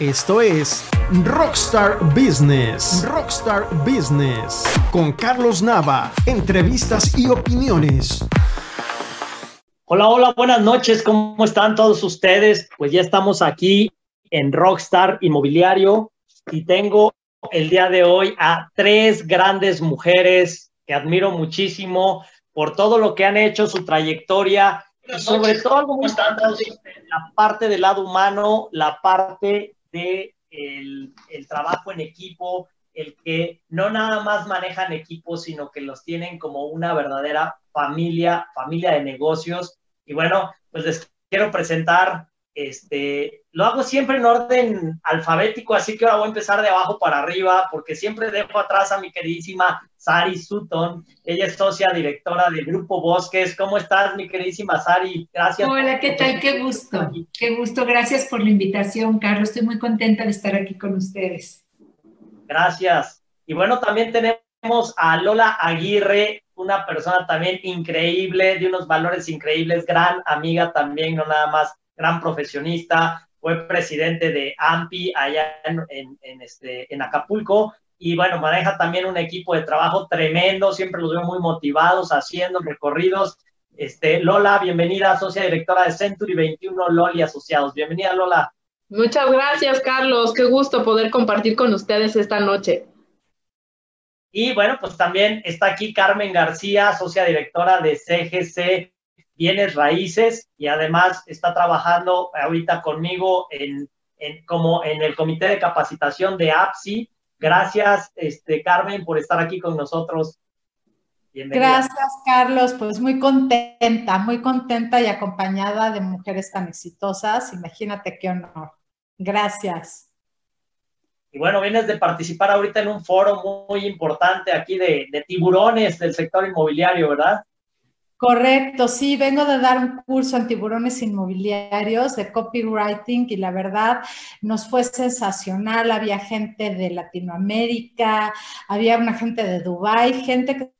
Esto es Rockstar Business. Rockstar Business. Con Carlos Nava. Entrevistas y opiniones. Hola, hola, buenas noches. ¿Cómo están todos ustedes? Pues ya estamos aquí en Rockstar Inmobiliario y tengo el día de hoy a tres grandes mujeres que admiro muchísimo por todo lo que han hecho, su trayectoria y sobre todo algo muy importante, la parte del lado humano, la parte de el, el, trabajo en equipo, el que no nada más manejan equipos, sino que los tienen como una verdadera familia, familia de negocios. Y bueno, pues les quiero presentar este, lo hago siempre en orden alfabético, así que ahora voy a empezar de abajo para arriba, porque siempre dejo atrás a mi queridísima Sari Sutton. Ella es socia directora del Grupo Bosques. ¿Cómo estás, mi queridísima Sari? Gracias. Hola, ¿qué tal? Qué gusto. Qué gusto. Gracias por la invitación, Carlos. Estoy muy contenta de estar aquí con ustedes. Gracias. Y bueno, también tenemos a Lola Aguirre, una persona también increíble, de unos valores increíbles, gran amiga también, no nada más gran profesionista, fue presidente de AMPI allá en, este, en Acapulco y bueno, maneja también un equipo de trabajo tremendo, siempre los veo muy motivados haciendo recorridos. Este, Lola, bienvenida, socia directora de Century 21 Loli Asociados. Bienvenida, Lola. Muchas gracias, Carlos. Qué gusto poder compartir con ustedes esta noche. Y bueno, pues también está aquí Carmen García, socia directora de CGC bienes raíces y además está trabajando ahorita conmigo en, como en el comité de capacitación de APSI. Gracias, este, Carmen, por estar aquí con nosotros. Bienvenida. Gracias, Carlos. Pues muy contenta, muy contenta y acompañada de mujeres tan exitosas. Imagínate qué honor. Gracias. Y bueno, vienes de participar ahorita en un foro muy, importante aquí de, de tiburones del sector inmobiliario, ¿verdad? Correcto, sí, vengo de dar un curso en tiburones inmobiliarios de copywriting y la verdad nos fue sensacional. Había gente de Latinoamérica, había una gente de Dubái, gente que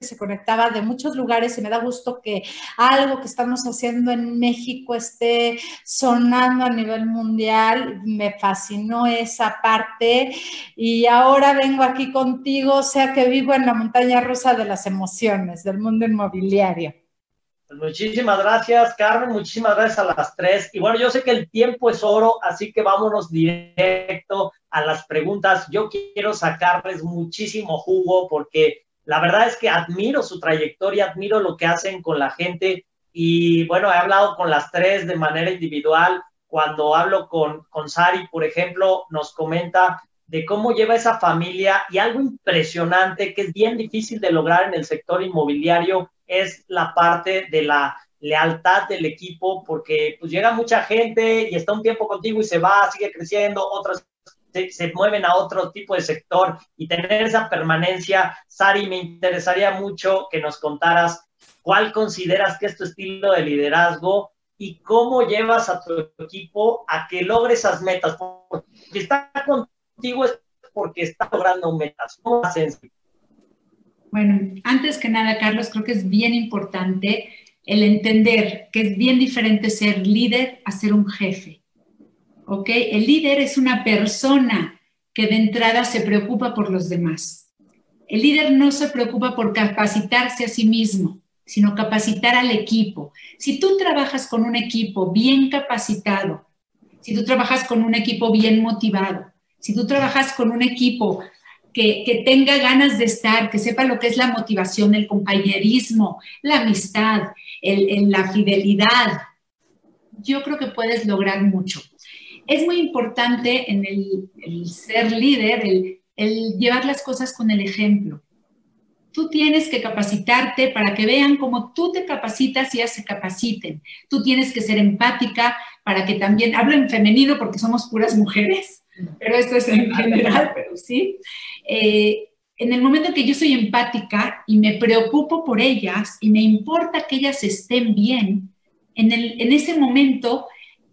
se conectaba de muchos lugares y me da gusto que algo que estamos haciendo en México esté sonando a nivel mundial. Me fascinó esa parte y ahora vengo aquí contigo, o sea que vivo en la montaña rusa de las emociones del mundo inmobiliario. Pues muchísimas gracias, Carmen. Muchísimas gracias a las tres. Y bueno, yo sé que el tiempo es oro, así que vámonos directo a las preguntas. Yo quiero sacarles muchísimo jugo porque la verdad es que admiro su trayectoria, admiro lo que hacen con la gente y bueno, he hablado con las tres de manera individual. Cuando hablo con, con Sari, por ejemplo, nos comenta de cómo lleva esa familia y algo impresionante que es bien difícil de lograr en el sector inmobiliario es la parte de la lealtad del equipo, porque pues llega mucha gente y está un tiempo contigo y se va, sigue creciendo, otras se, mueven a otro tipo de sector y tener esa permanencia. Sari, me interesaría mucho que nos contaras cuál consideras que es tu estilo de liderazgo y cómo llevas a tu equipo a que logre esas metas. Porque está contigo es porque está logrando metas. ¿Cómo hacen? Bueno, antes que nada, Carlos, creo que es bien importante el entender que es bien diferente ser líder a ser un jefe. ¿Ok? El líder es una persona que de entrada se preocupa por los demás. El líder no se preocupa por capacitarse a sí mismo, sino capacitar al equipo. Si tú trabajas con un equipo bien capacitado, si tú trabajas con un equipo bien motivado, si tú trabajas con un equipo que, tenga ganas de estar, que sepa lo que es la motivación, el compañerismo, la amistad, la fidelidad, yo creo que puedes lograr mucho es muy importante en el, ser líder, el, llevar las cosas con el ejemplo. Tú tienes que capacitarte para que vean cómo tú te capacitas y ellas se capaciten. Tú tienes que ser empática para que también, hablo en femenino porque somos puras mujeres, pero esto es en general, pero sí. Eh, en el momento en que yo soy empática y me preocupo por ellas y me importa que ellas estén bien, en, el, en ese momento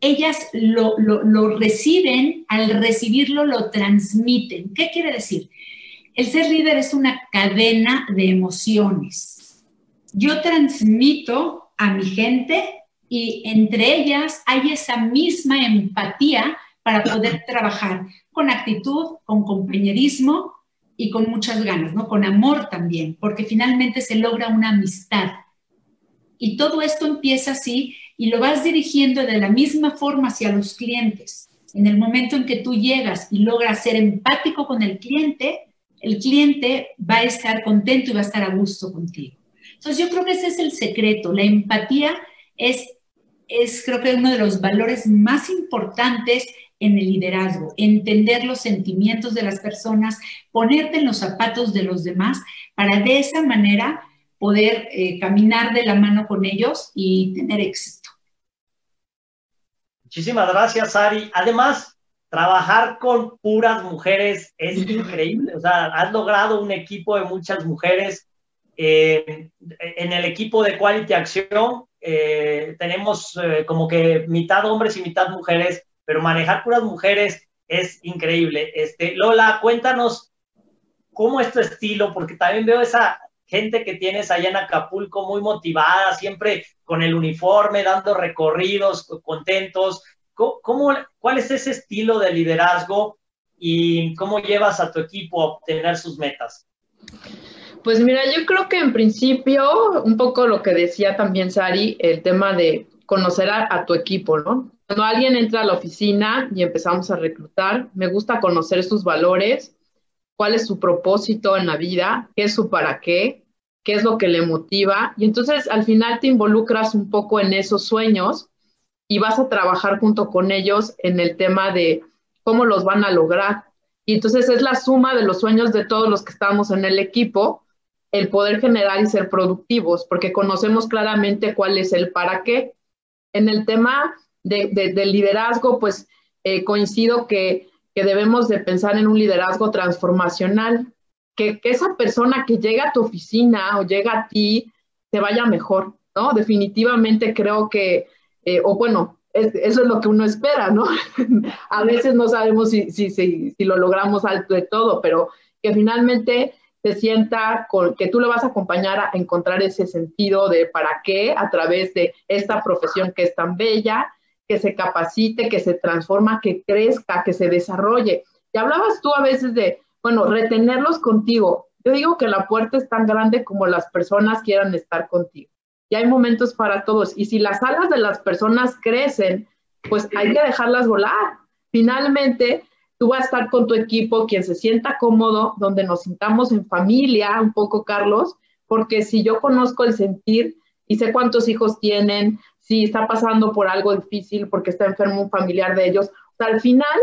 ellas lo, reciben, al recibirlo lo transmiten. ¿Qué quiere decir? El ser líder es una cadena de emociones. Yo transmito a mi gente y entre ellas hay esa misma empatía para poder trabajar con actitud, con compañerismo y con muchas ganas, ¿no? Con amor también, porque finalmente se logra una amistad. Y todo esto empieza así y lo vas dirigiendo de la misma forma hacia los clientes. En el momento en que tú llegas y logras ser empático con el cliente, el cliente va a estar contento y va a estar a gusto contigo. Entonces yo creo que ese es el secreto. La empatía es, es creo que uno de los valores más importantes en el liderazgo, entender los sentimientos de las personas, ponerte en los zapatos de los demás para de esa manera poder eh, caminar de la mano con ellos y tener éxito. Muchísimas gracias, Ari. Además, trabajar con puras mujeres es increíble. O sea, has logrado un equipo de muchas mujeres. Eh, en el equipo de Quality Acción eh, tenemos como que mitad hombres y mitad mujeres pero manejar puras mujeres es increíble. Este, Lola, cuéntanos cómo es tu estilo, porque también veo esa gente que tienes allá en Acapulco muy motivada, siempre con el uniforme, dando recorridos, contentos. ¿Cómo, cuál es ese estilo de liderazgo y cómo llevas a tu equipo a obtener sus metas? Pues mira, yo creo que en principio, un poco lo que decía también Sari, el tema de conocer a tu equipo, ¿no? Cuando alguien entra a la oficina y empezamos a reclutar, me gusta conocer sus valores, cuál es su propósito en la vida, qué es su para qué, qué es lo que le motiva. Y entonces al final te involucras un poco en esos sueños y vas a trabajar junto con ellos en el tema de cómo los van a lograr. Y entonces es la suma de los sueños de todos los que estamos en el equipo, el poder generar y ser productivos, porque conocemos claramente cuál es el para qué. En el tema de, del liderazgo, pues eh, coincido que, que, debemos de pensar en un liderazgo transformacional, que, que, esa persona que llega a tu oficina o llega a ti te vaya mejor, ¿no? Definitivamente creo que, eh, o bueno, eso es lo que uno espera, ¿no? a veces no sabemos si, si, si, si, lo logramos alto de todo, pero que finalmente se sienta con que tú le vas a acompañar a encontrar ese sentido de para qué a través de esta profesión que es tan bella que se capacite, que se transforma, que crezca, que se desarrolle. Y hablabas tú a veces de, bueno, retenerlos contigo. Yo digo que la puerta es tan grande como las personas quieran estar contigo. Y hay momentos para todos. Y si las alas de las personas crecen, pues hay que dejarlas volar. Finalmente, tú vas a estar con tu equipo, quien se sienta cómodo, donde nos sintamos en familia, un poco, Carlos, porque si yo conozco el sentir y sé cuántos hijos tienen, si está pasando por algo difícil, porque está enfermo un familiar de ellos. Al final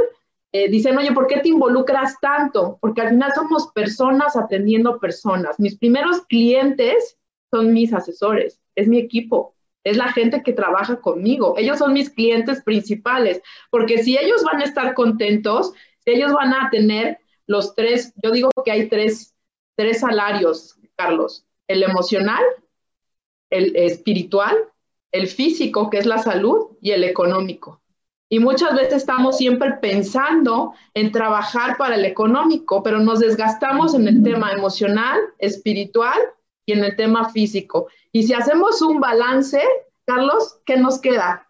eh, dicen, oye, ¿por qué te involucras tanto? Porque al final somos personas atendiendo personas. Mis primeros clientes son mis asesores, es mi equipo, es la gente que trabaja conmigo. Ellos son mis clientes principales, porque si ellos van a estar contentos, si ellos van a tener los tres, yo digo que hay tres, tres salarios, Carlos, el emocional, el espiritual el físico, que es la salud, y el económico. Y muchas veces estamos siempre pensando en trabajar para el económico, pero nos desgastamos en el tema emocional, espiritual y en el tema físico. Y si hacemos un balance, Carlos, ¿qué nos queda?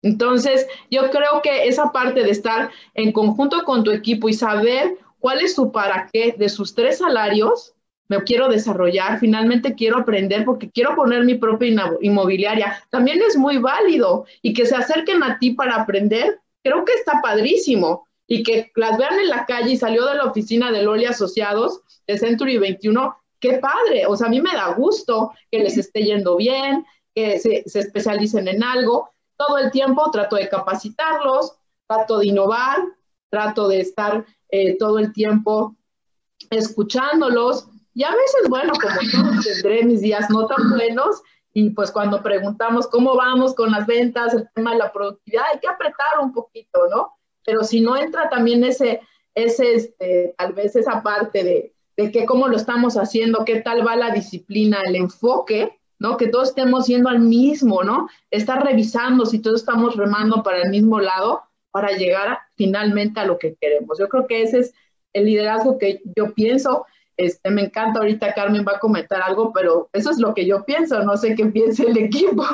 Entonces, yo creo que esa parte de estar en conjunto con tu equipo y saber cuál es su para qué de sus tres salarios, me quiero desarrollar, finalmente quiero aprender porque quiero poner mi propia inmobiliaria, también es muy válido y que se acerquen a ti para aprender, creo que está padrísimo. Y que las vean en la calle y salió de la oficina de Loli Asociados de Century 21, qué padre, o sea, a mí me da gusto que les esté yendo bien, que se, especialicen en algo, todo el tiempo trato de capacitarlos, trato de innovar, trato de estar eh, todo el tiempo escuchándolos, y a veces, bueno, como yo tendré mis días no tan buenos, y pues cuando preguntamos cómo vamos con las ventas, el tema de la productividad, hay que apretar un poquito, ¿no? Pero si no entra también ese, ese este, tal vez esa parte de, de que cómo lo estamos haciendo, qué tal va la disciplina, el enfoque, ¿no? Que todos estemos yendo al mismo, ¿no? Estar revisando si todos estamos remando para el mismo lado para llegar finalmente a lo que queremos. Yo creo que ese es el liderazgo que yo pienso Este, me encanta ahorita Carmen va a comentar algo, pero eso es lo que yo pienso, no sé qué piense el equipo,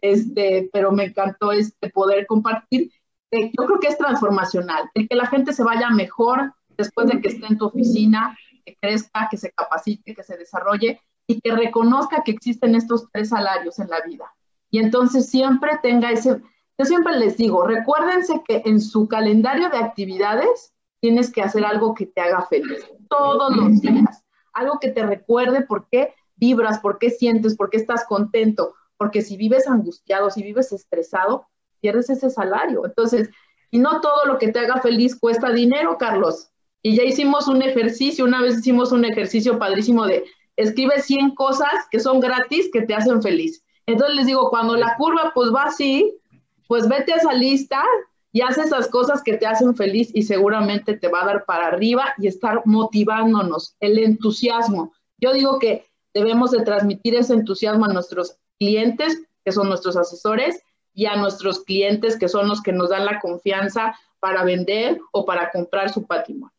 este, pero me encantó este poder compartir. Eh, yo creo que es transformacional, el que la gente se vaya mejor después de que esté en tu oficina, que crezca, que se capacite, que se desarrolle y que reconozca que existen estos tres salarios en la vida. Y entonces siempre tenga ese, yo siempre les digo, recuérdense que en su calendario de actividades tienes que hacer algo que te haga feliz todos los días, algo que te recuerde por qué vibras, por qué sientes, por qué estás contento, porque si vives angustiado, si vives estresado, pierdes ese salario. Entonces, y no todo lo que te haga feliz cuesta dinero, Carlos. Y ya hicimos un ejercicio, una vez hicimos un ejercicio padrísimo de escribe 100 cosas que son gratis que te hacen feliz. Entonces les digo, cuando la curva pues va así, pues vete a esa lista y haz esas cosas que te hacen feliz y seguramente te va a dar para arriba y estar motivándonos, el entusiasmo. Yo digo que debemos de transmitir ese entusiasmo a nuestros clientes, que son nuestros asesores, y a nuestros clientes, que son los que nos dan la confianza para vender o para comprar su patrimonio.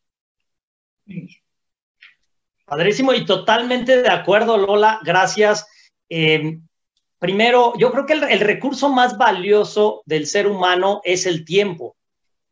Padrísimo y totalmente de acuerdo, Lola. Gracias. Eh, primero, yo creo que el, recurso más valioso del ser humano es el tiempo.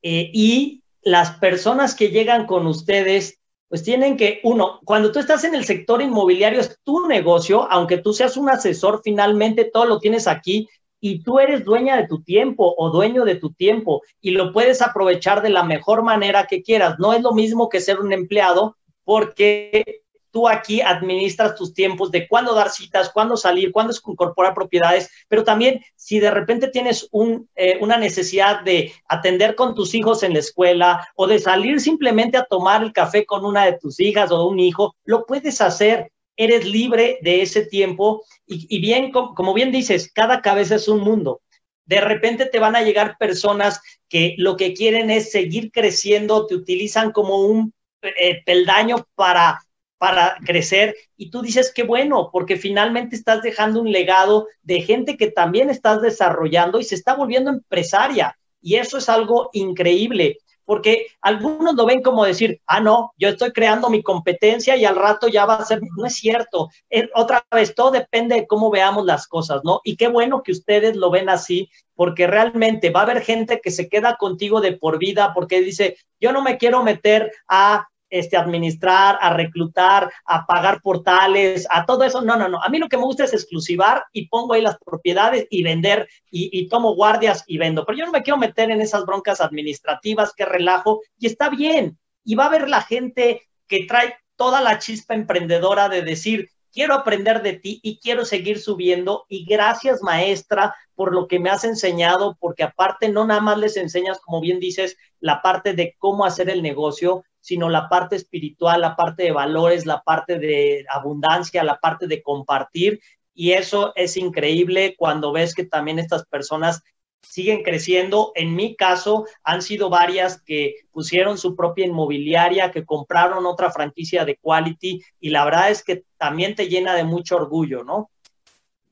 Eh, y las personas que llegan con ustedes, pues tienen que, uno, cuando tú estás en el sector inmobiliario, es tu negocio, aunque tú seas un asesor, finalmente todo lo tienes aquí y tú eres dueña de tu tiempo o dueño de tu tiempo y lo puedes aprovechar de la mejor manera que quieras. No es lo mismo que ser un empleado porque aquí administras tus tiempos de cuándo dar citas, cuándo salir, cuándo incorporar propiedades, pero también si de repente tienes un, eh, una necesidad de atender con tus hijos en la escuela o de salir simplemente a tomar el café con una de tus hijas o un hijo, lo puedes hacer. Eres libre de ese tiempo y, bien, como bien dices, cada cabeza es un mundo. De repente te van a llegar personas que lo que quieren es seguir creciendo, te utilizan como un eh, peldaño para para crecer y tú dices que bueno, porque finalmente estás dejando un legado de gente que también estás desarrollando y se está volviendo empresaria. Y eso es algo increíble, porque algunos lo ven como decir, ah, no, yo estoy creando mi competencia y al rato ya va a ser, no es cierto. Eh, otra vez, todo depende de cómo veamos las cosas, ¿no? Y qué bueno que ustedes lo ven así, porque realmente va a haber gente que se queda contigo de por vida porque dice, yo no me quiero meter a este, administrar, a reclutar, a pagar portales, a todo eso. No, no, no. A mí lo que me gusta es exclusivar y pongo ahí las propiedades y vender y, tomo guardias y vendo. Pero yo no me quiero meter en esas broncas administrativas, que relajo, y está bien. Y va a haber la gente que trae toda la chispa emprendedora de decir, quiero aprender de ti y quiero seguir subiendo. Y gracias, maestra, por lo que me has enseñado, porque aparte no nada más les enseñas, como bien dices, la parte de cómo hacer el negocio, sino la parte espiritual, la parte de valores, la parte de abundancia, la parte de compartir. Y eso es increíble cuando ves que también estas personas siguen creciendo. En mi caso, han sido varias que pusieron su propia inmobiliaria, que compraron otra franquicia de Quality y la verdad es que también te llena de mucho orgullo, ¿no?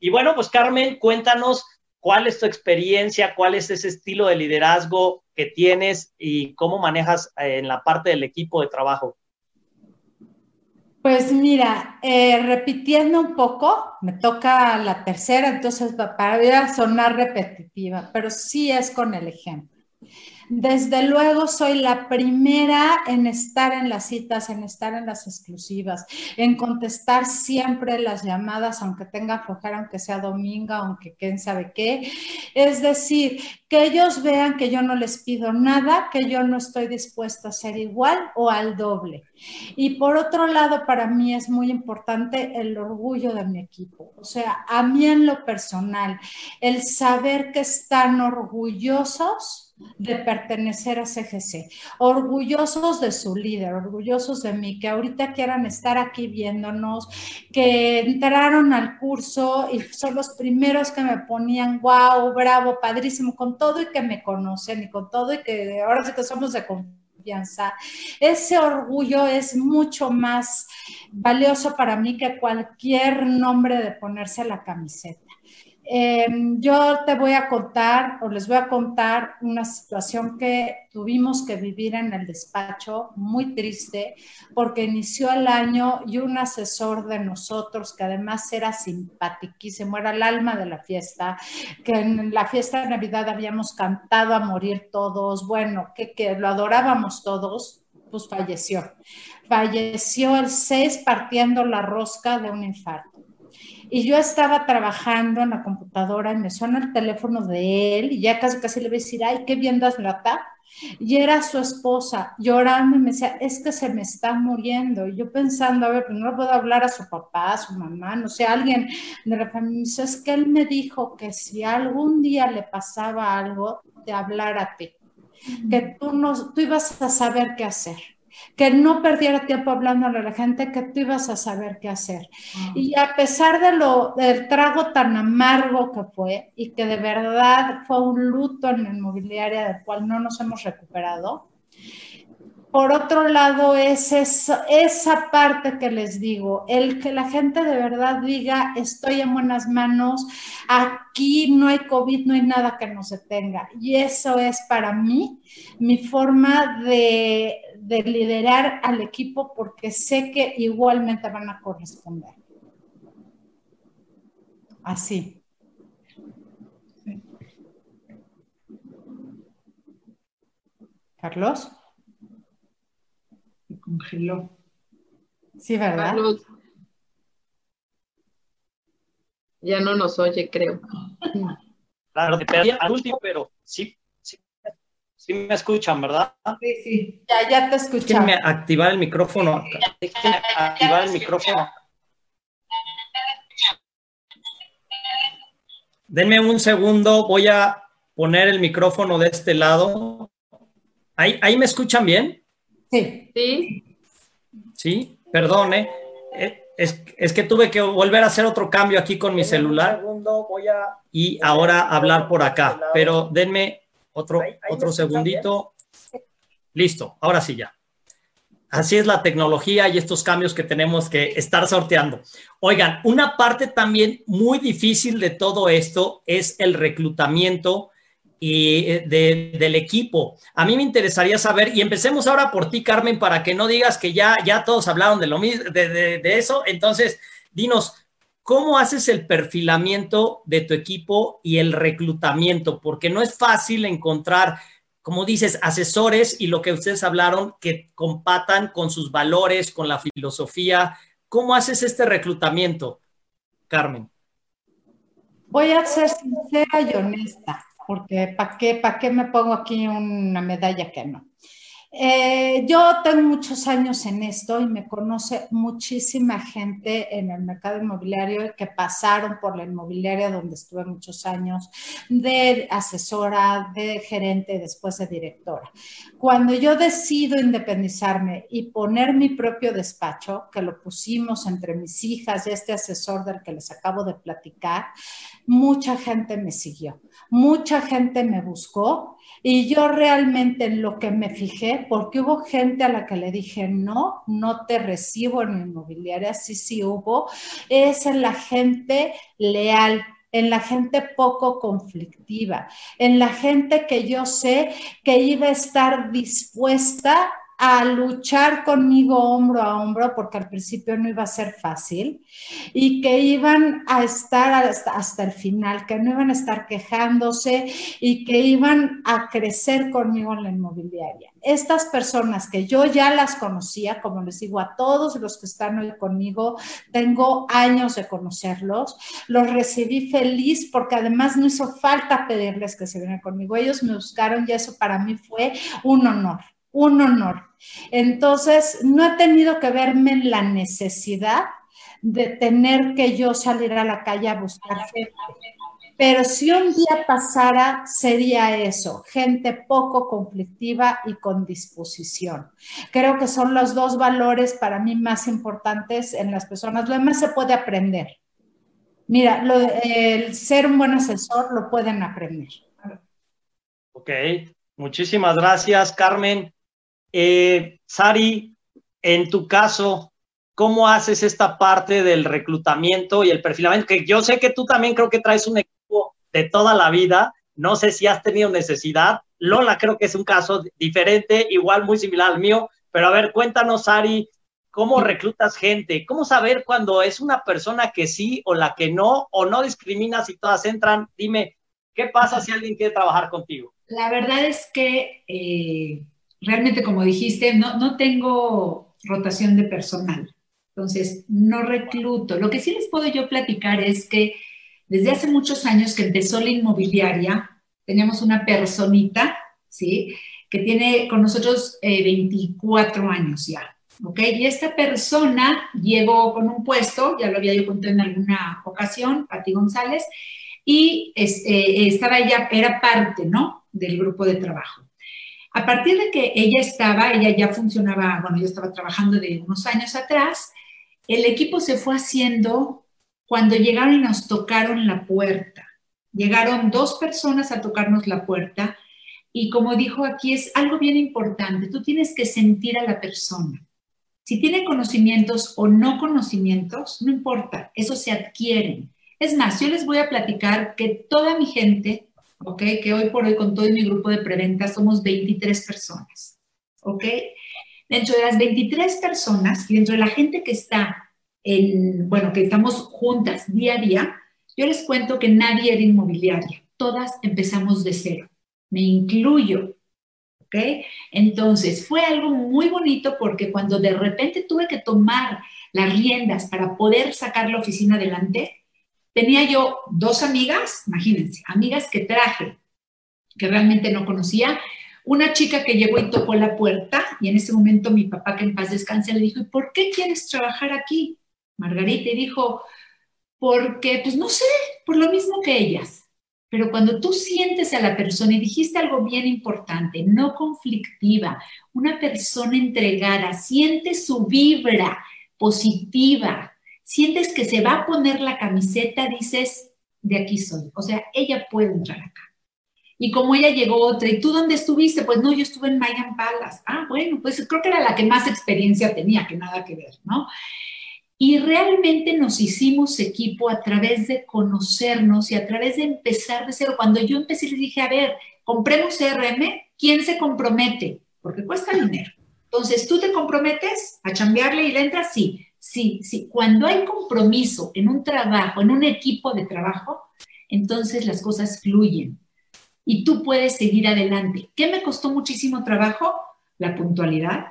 Y bueno, pues Carmen, cuéntanos cuál es tu experiencia, cuál es ese estilo de liderazgo que tienes y cómo manejas eh, en la parte del equipo de trabajo. Pues mira, eh, repitiendo un poco, me toca la tercera, entonces para sonar repetitiva, pero sí es con el ejemplo. Desde luego soy la primera en estar en las citas, en estar en las exclusivas, en contestar siempre las llamadas, aunque tenga flojera, aunque sea domingo, aunque quién sabe qué. Es decir, que ellos vean que yo no les pido nada, que yo no estoy dispuesta a ser igual o al doble. Y por otro lado, para mí es muy importante el orgullo de mi equipo. O sea, a mí en lo personal, el saber que están orgullosos de pertenecer a CGC, orgullosos de su líder, orgullosos de mí, que ahorita quieran estar aquí viéndonos, que entraron al curso y son los primeros que me ponían, wow, bravo, padrísimo, con todo y que me conocen y con todo y que ahora sí que somos de confianza. Ese orgullo es mucho más valioso para mí que cualquier nombre de ponerse la camiseta. Em, yo te voy a contar o les voy a contar una situación que tuvimos que vivir en el despacho, muy triste, porque inició el año y un asesor de nosotros, que además era simpatiquísimo, era el alma de la fiesta, que en la fiesta de Navidad habíamos cantado a morir todos, bueno, que, que lo adorábamos todos, pues falleció. Falleció el 6 partiendo la rosca de un infarto. Y yo estaba trabajando en la computadora y me suena el teléfono de él y ya casi casi le voy a decir, ay, qué bien das lata. Y era su esposa llorando y me decía, es que se me está muriendo. Y yo pensando, a ver, pues no puedo hablar a su papá, a su mamá, no sé, alguien de la familia. Dice, es que él me dijo que si algún día le pasaba algo, te hablara a ti, que tú, no, tú ibas a saber qué hacer que no perdiera tiempo hablándole a la gente, que tú ibas a saber qué hacer. Ah. Y a pesar de lo, del trago tan amargo que fue y que de verdad fue un luto en la inmobiliaria del cual no nos hemos recuperado, por otro lado es esa, esa parte que les digo, el que la gente de verdad diga, estoy en buenas manos, aquí no hay COVID, no hay nada que nos detenga. Y eso es para mí mi forma de, de liderar al equipo porque sé que igualmente van a corresponder. Así. Carlos congeló. Sí, ¿verdad? Ya no nos oye, creo. Claro, al último, pero sí, sí, me escuchan, ¿verdad? Sí, sí, ya, ya te escuchan. Déjenme activar el micrófono. Déjenme activar el micrófono. Denme un segundo, voy a poner el micrófono de este lado. ¿Ahí, ahí me escuchan bien? Sí. Sí. Sí, perdone. Eh, es, que tuve que volver a hacer otro cambio aquí con mi celular y ahora hablar por acá. Pero denme otro, otro segundito. Listo, ahora sí ya. Así es la tecnología y estos cambios que tenemos que estar sorteando. Oigan, una parte también muy difícil de todo esto es el reclutamiento y eh, del equipo. A mí me interesaría saber, y empecemos ahora por ti, Carmen, para que no digas que ya, ya todos hablaron de lo mismo, de, eso. Entonces, dinos, ¿cómo haces el perfilamiento de tu equipo y el reclutamiento? Porque no es fácil encontrar, como dices, asesores y lo que ustedes hablaron, que compatan con sus valores, con la filosofía. ¿Cómo haces este reclutamiento, Carmen? Voy a ser sincera y honesta porque ¿para qué, ¿para qué me pongo aquí una medalla que no? Eh, yo tengo muchos años en esto y me conoce muchísima gente en el mercado inmobiliario que pasaron por la inmobiliaria donde estuve muchos años, de asesora, de gerente, después de directora. Cuando yo decido independizarme y poner mi propio despacho, que lo pusimos entre mis hijas y este asesor del que les acabo de platicar, mucha gente me siguió, mucha gente me buscó y yo realmente en lo que me fijé, porque hubo gente a la que le dije, no, no te recibo en inmobiliaria, sí, sí hubo, es en la gente leal, en la gente poco conflictiva, en la gente que yo sé que iba a estar dispuesta a luchar conmigo hombro a hombro, porque al principio no iba a ser fácil, y que iban a estar hasta, el final, que no iban a estar quejándose y que iban a crecer conmigo en la inmobiliaria. Estas personas que yo ya las conocía, como les digo a todos los que están hoy conmigo, tengo años de conocerlos, los recibí feliz porque además no hizo falta pedirles que se vinieran conmigo, ellos me buscaron y eso para mí fue un honor un honor. Entonces, no he tenido que verme en la necesidad de tener que yo salir a la calle a buscar gente. Pero si un día pasara, sería eso, gente poco conflictiva y con disposición. Creo que son los dos valores para mí más importantes en las personas. Lo demás se puede aprender. Mira, el ser un buen asesor lo pueden aprender. Ok, muchísimas gracias, Carmen. Eh, Sari, en tu caso, ¿cómo haces esta parte del reclutamiento y el perfilamiento? Que yo sé que tú también creo que traes un de toda la vida. No sé si has tenido necesidad. Lola creo que es un caso diferente, igual muy similar al mío, pero a ver, cuéntanos, Ari, ¿cómo reclutas gente? ¿Cómo saber cuando es una persona que sí o la que no? ¿O no discriminas si todas entran? Dime, ¿qué pasa si alguien quiere trabajar contigo? La verdad es que eh, realmente, como dijiste, no, no tengo rotación de personal. Entonces, no recluto. Lo que sí les puedo yo platicar es que desde hace muchos años que empezó la inmobiliaria, teníamos una personita, ¿sí? Que tiene con nosotros 24 eh, años ya, ¿ok? Y esta persona llegó con un puesto, ya lo había yo contado en alguna ocasión, Pati González, y este, estaba ella, era parte, ¿no? Del grupo de trabajo. A partir de que ella estaba, ella ya funcionaba, bueno, yo estaba trabajando de unos años atrás, el equipo se fue haciendo cuando llegaron y nos tocaron la puerta. Llegaron dos personas a tocarnos la puerta y como dijo aquí, es algo bien importante. Tú tienes que sentir a la persona. Si tiene conocimientos o no conocimientos, no importa, eso se adquieren. Es más, yo les voy a platicar que toda mi gente, ¿ok? Que hoy por hoy con todo mi grupo de preventa somos 23 personas, ¿ok? Dentro de las 23 personas y dentro de la gente que está bueno, que estamos juntas día a día, yo les cuento que nadie era inmobiliaria, todas empezamos de cero, me incluyo, ¿ok? Entonces, fue algo muy bonito porque cuando de repente tuve que tomar las riendas para poder sacar la oficina adelante, tenía yo dos amigas, imagínense, amigas que traje, que realmente no conocía, una chica que llegó y tocó la puerta y en ese momento mi papá, que en paz descanse, le dijo, ¿y por qué quieres trabajar aquí? Margarita dijo, porque, pues no sé, por lo mismo que ellas. Pero cuando tú sientes a la persona y dijiste algo bien importante, no conflictiva, una persona entregada, sientes su vibra positiva, sientes que se va a poner la camiseta, dices, de aquí soy. O sea, ella puede entrar acá. Y como ella llegó otra, ¿y tú dónde estuviste? Pues no, yo estuve en Mayan Palace. Ah, bueno, pues creo que era la que más experiencia tenía, que nada que ver, ¿no? Y realmente nos hicimos equipo a través de conocernos y a través de empezar de cero. Cuando yo empecé, les dije, a ver, compremos CRM, ¿quién se compromete? Porque cuesta dinero. Entonces, ¿tú te comprometes a cambiarle y le entras? Sí, sí, sí. Cuando hay compromiso en un trabajo, en un equipo de trabajo, entonces las cosas fluyen y tú puedes seguir adelante. ¿Qué me costó muchísimo trabajo? La puntualidad,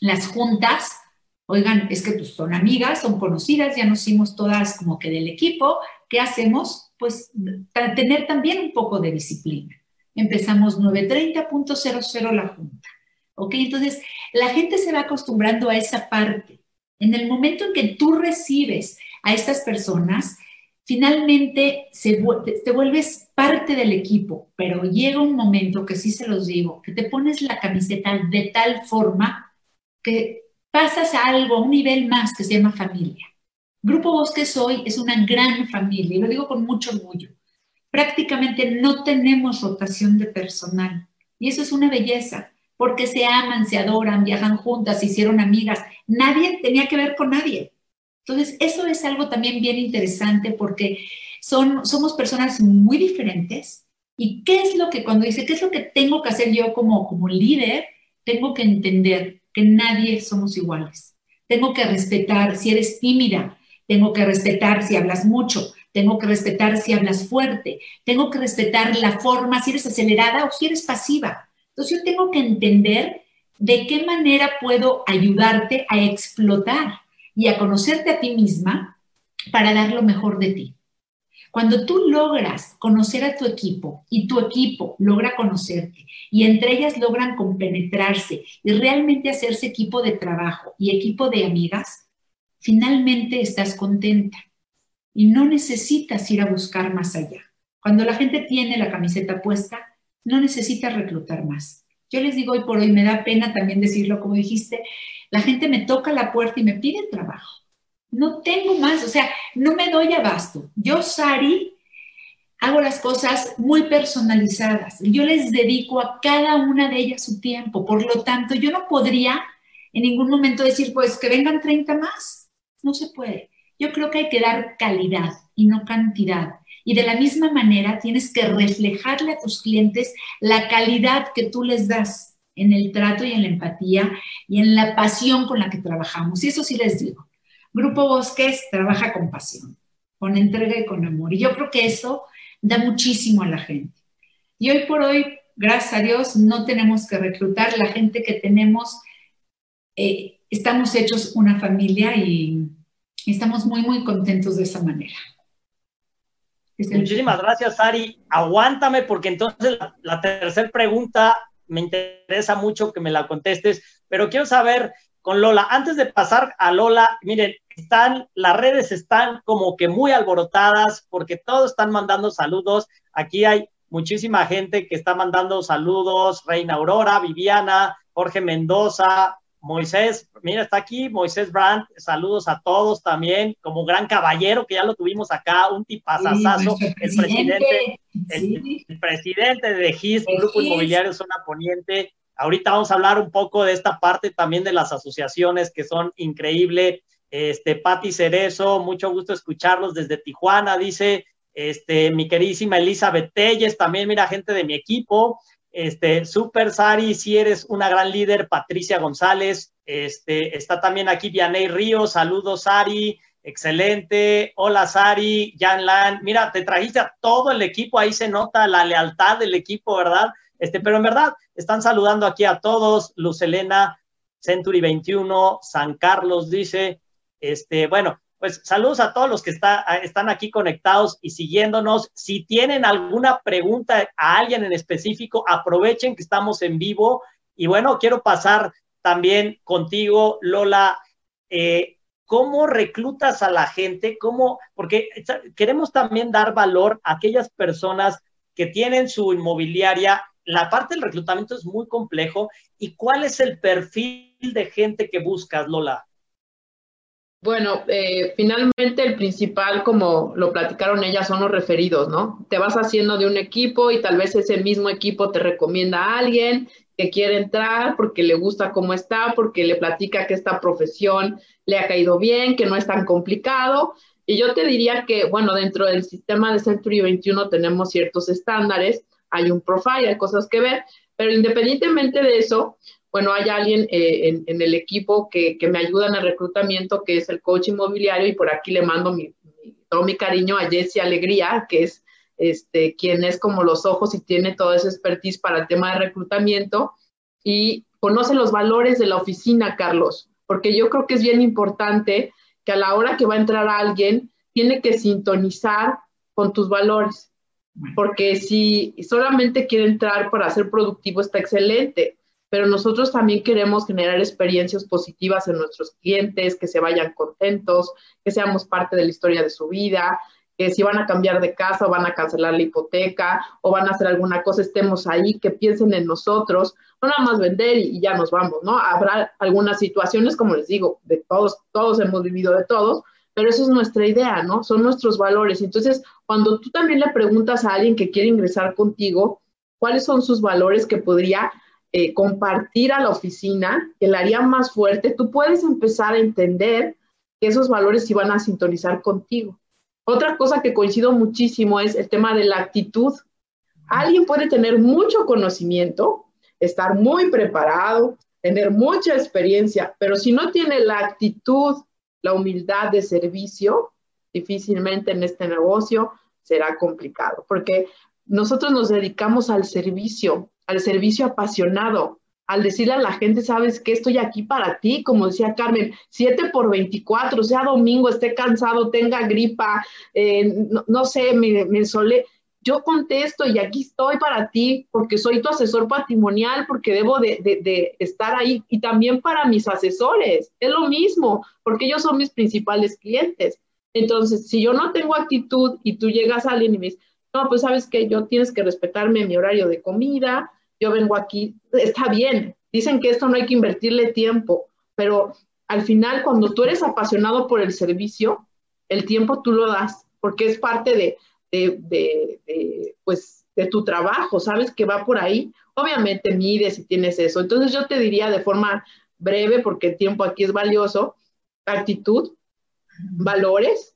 las juntas, oigan, es que pues, son amigas, son conocidas, ya nos hicimos todas como que del equipo, ¿qué hacemos? Pues para tener también un poco de disciplina. Empezamos 9.30.00 la junta. ¿Ok? Entonces, la gente se va acostumbrando a esa parte. En el momento en que tú recibes a estas personas, finalmente te vuelves parte del equipo, pero llega un momento que sí se los digo, que te pones la camiseta de tal forma que pasas a algo, a un nivel más que se llama familia. Grupo Bosques hoy es una gran familia y lo digo con mucho orgullo. Prácticamente no tenemos rotación de personal y eso es una belleza porque se aman, se adoran, viajan juntas, se hicieron amigas. Nadie tenía que ver con nadie. Entonces, eso es algo también bien interesante porque son, somos personas muy diferentes. ¿Y qué es lo que cuando dice, qué es lo que tengo que hacer yo como, como líder? Tengo que entender que nadie somos iguales. Tengo que respetar si eres tímida, tengo que respetar si hablas mucho, tengo que respetar si hablas fuerte, tengo que respetar la forma, si eres acelerada o si eres pasiva. Entonces yo tengo que entender de qué manera puedo ayudarte a explotar y a conocerte a ti misma para dar lo mejor de ti. Cuando tú logras conocer a tu equipo y tu equipo logra conocerte y entre ellas logran compenetrarse y realmente hacerse equipo de trabajo y equipo de amigas, finalmente estás contenta y no necesitas ir a buscar más allá. Cuando la gente tiene la camiseta puesta, no necesita reclutar más. Yo les digo hoy por hoy, me da pena también decirlo como dijiste, la gente me toca la puerta y me pide trabajo no tengo más, o sea, no me doy abasto. Yo, Sari, hago las cosas muy personalizadas. Yo les dedico a cada una de ellas su tiempo. Por lo tanto, yo no podría en ningún momento decir, pues que vengan 30 más. No se puede. Yo creo que hay que dar calidad y no cantidad. Y de la misma manera tienes que reflejarle a tus clientes la calidad que tú les das en el trato y en la empatía y en la pasión con la que trabajamos. Y eso sí les digo. Grupo Bosques trabaja con pasión, con entrega y con amor. Y yo creo que eso da muchísimo a la gente. Y hoy por hoy, gracias a Dios, no tenemos que reclutar. La gente que tenemos, eh, estamos hechos una familia y estamos muy, muy contentos de esa manera. Muchísimas gracias, Ari. Aguántame porque entonces la, la tercera pregunta me interesa mucho que me la contestes, pero quiero saber con Lola, antes de pasar a Lola, miren, están, las redes están como que muy alborotadas porque todos están mandando saludos. Aquí hay muchísima gente que está mandando saludos, Reina Aurora, Viviana, Jorge Mendoza, Moisés, mira, está aquí Moisés Brandt, saludos a todos también, como gran caballero que ya lo tuvimos acá, un tipazazazo, el presidente, el, presidente de GIS, Grupo Inmobiliario Zona Poniente. Ahorita vamos a hablar un poco de esta parte también de las asociaciones que son increíbles. Este, Pati Cerezo, mucho gusto escucharlos desde Tijuana, dice, este, mi queridísima Elizabeth Telles, también mira gente de mi equipo, este, Super Sari, si eres una gran líder, Patricia González, este, está también aquí Vianey Ríos, saludos Sari, excelente, hola Sari, Jan Lan, mira, te trajiste a todo el equipo, ahí se nota la lealtad del equipo, ¿verdad? Este, pero en verdad, están saludando aquí a todos, Luz Elena, Century 21, San Carlos dice, este, bueno, pues saludos a todos los que está, están aquí conectados y siguiéndonos. Si tienen alguna pregunta a alguien en específico, aprovechen que estamos en vivo. Y bueno, quiero pasar también contigo, Lola. Eh, ¿Cómo reclutas a la gente? ¿Cómo? Porque queremos también dar valor a aquellas personas que tienen su inmobiliaria. La parte del reclutamiento es muy complejo. ¿Y cuál es el perfil de gente que buscas, Lola? Bueno, eh, finalmente el principal, como lo platicaron ellas, son los referidos, ¿no? Te vas haciendo de un equipo y tal vez ese mismo equipo te recomienda a alguien que quiere entrar porque le gusta cómo está, porque le platica que esta profesión le ha caído bien, que no es tan complicado. Y yo te diría que, bueno, dentro del sistema de Century 21 tenemos ciertos estándares, hay un profile, hay cosas que ver, pero independientemente de eso, bueno, hay alguien eh, en, el equipo que, me ayuda en el reclutamiento, que es el coach inmobiliario, y por aquí le mando todo mi cariño a Jessie Alegría, que es este, quien es como los ojos y tiene toda esa expertise para el tema de reclutamiento, y conoce los valores de la oficina, Carlos, porque yo creo que es bien importante que a la hora que va a entrar alguien, tiene que sintonizar con tus valores, porque si solamente quiere entrar para ser productivo, está excelente pero nosotros también queremos generar experiencias positivas en nuestros clientes, que se vayan contentos, que seamos parte de la historia de su vida, que si van a cambiar de casa o van a cancelar la hipoteca o van a hacer alguna cosa, estemos ahí, que piensen en nosotros, no nada más vender y, ya nos vamos, ¿no? Habrá algunas situaciones, como les digo, de todos, todos hemos vivido de todos, pero eso es nuestra idea, ¿no? Son nuestros valores. Entonces, cuando tú también le preguntas a alguien que quiere ingresar contigo, cuáles son sus valores que podría eh, compartir a la oficina, que la haría más fuerte, tú puedes empezar a entender que esos valores iban a sintonizar contigo. Otra cosa que coincido muchísimo es el tema de la actitud. Alguien puede tener mucho conocimiento, estar muy preparado, tener mucha experiencia, pero si no tiene la actitud, la humildad de servicio, difícilmente en este negocio será complicado, porque nosotros nos dedicamos al servicio, al servicio apasionado, al decirle a la gente, sabes que estoy aquí para ti, como decía Carmen, 7 por 24, sea domingo, esté cansado, tenga gripa, eh, no, sé, me, me solé. Yo contesto y aquí estoy para ti porque soy tu asesor patrimonial, porque debo de, de, estar ahí y también para mis asesores. Es lo mismo, porque ellos son mis principales clientes. Entonces, si yo no tengo actitud y tú llegas a alguien y me dices, no, pues sabes que yo tienes que respetarme mi horario de comida, yo vengo aquí, está bien, dicen que esto no hay que invertirle tiempo, pero al final cuando tú eres apasionado por el servicio, el tiempo tú lo das, porque es parte de, de, pues, de tu trabajo, sabes que va por ahí, obviamente mides si tienes eso. Entonces yo te diría de forma breve, porque el tiempo aquí es valioso, actitud, valores,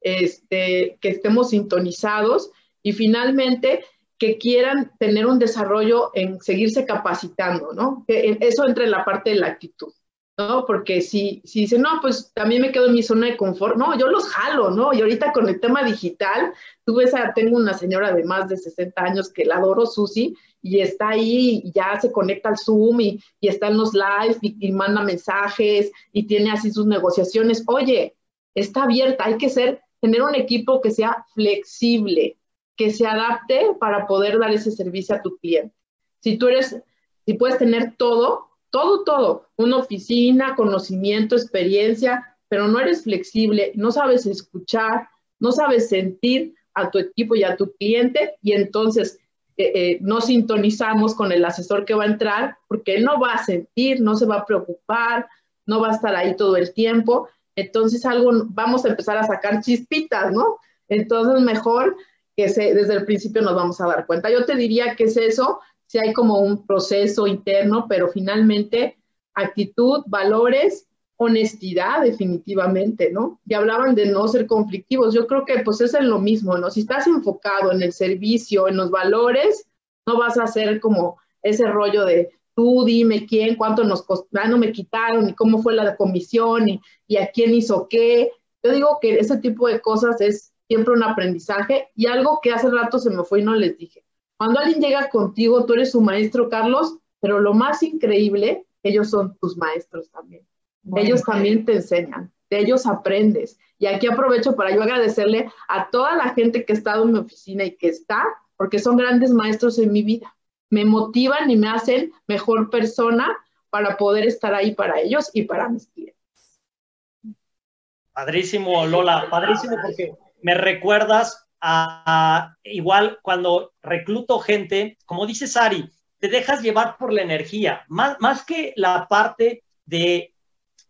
este, que estemos sintonizados y finalmente que quieran tener un desarrollo en seguirse capacitando, ¿no? Que eso entra en la parte de la actitud. ¿no? Porque si, si dicen, no, pues también me quedo en mi zona de confort, no, yo los jalo, ¿no? Y ahorita con el tema digital, tú ves, tengo una señora de más de 60 años que la adoro, Susi, y está ahí, ya se conecta al Zoom y, y está en los live y, y, manda mensajes y tiene así sus negociaciones. Oye, está abierta, hay que ser, tener un equipo que sea flexible, que se adapte para poder dar ese servicio a tu cliente. Si tú eres, si puedes tener todo, todo, todo, una oficina, conocimiento, experiencia, pero no eres flexible, no sabes escuchar, no sabes sentir a tu equipo y a tu cliente y entonces eh, eh, no sintonizamos con el asesor que va a entrar porque él no va a sentir, no se va a preocupar, no va a estar ahí todo el tiempo. Entonces algo, vamos a empezar a sacar chispitas, ¿no? Entonces mejor que desde el principio nos vamos a dar cuenta. Yo te diría que es eso, si hay como un proceso interno, pero finalmente actitud, valores, honestidad definitivamente, ¿no? Y hablaban de no ser conflictivos. Yo creo que pues es lo mismo, ¿no? Si estás enfocado en el servicio, en los valores, no vas a hacer como ese rollo de tú dime quién, cuánto nos costó, ah, no me quitaron, y cómo fue la comisión, y, y a quién hizo qué. Yo digo que ese tipo de cosas es siempre un aprendizaje y algo que hace rato se me fue y no les dije. Cuando alguien llega contigo, tú eres su maestro, Carlos, pero lo más increíble, ellos son tus maestros también. ellos también te enseñan, de ellos aprendes. Y aquí aprovecho para yo agradecerle a toda la gente que ha estado en mi oficina y que está, porque son grandes maestros en mi vida. Me motivan y me hacen mejor persona para poder estar ahí para ellos y para mis clientes. Padrísimo, Lola, padrísimo porque me recuerdas a, igual cuando recluto gente, como dice Sari, te dejas llevar por la energía, más, más que la parte de,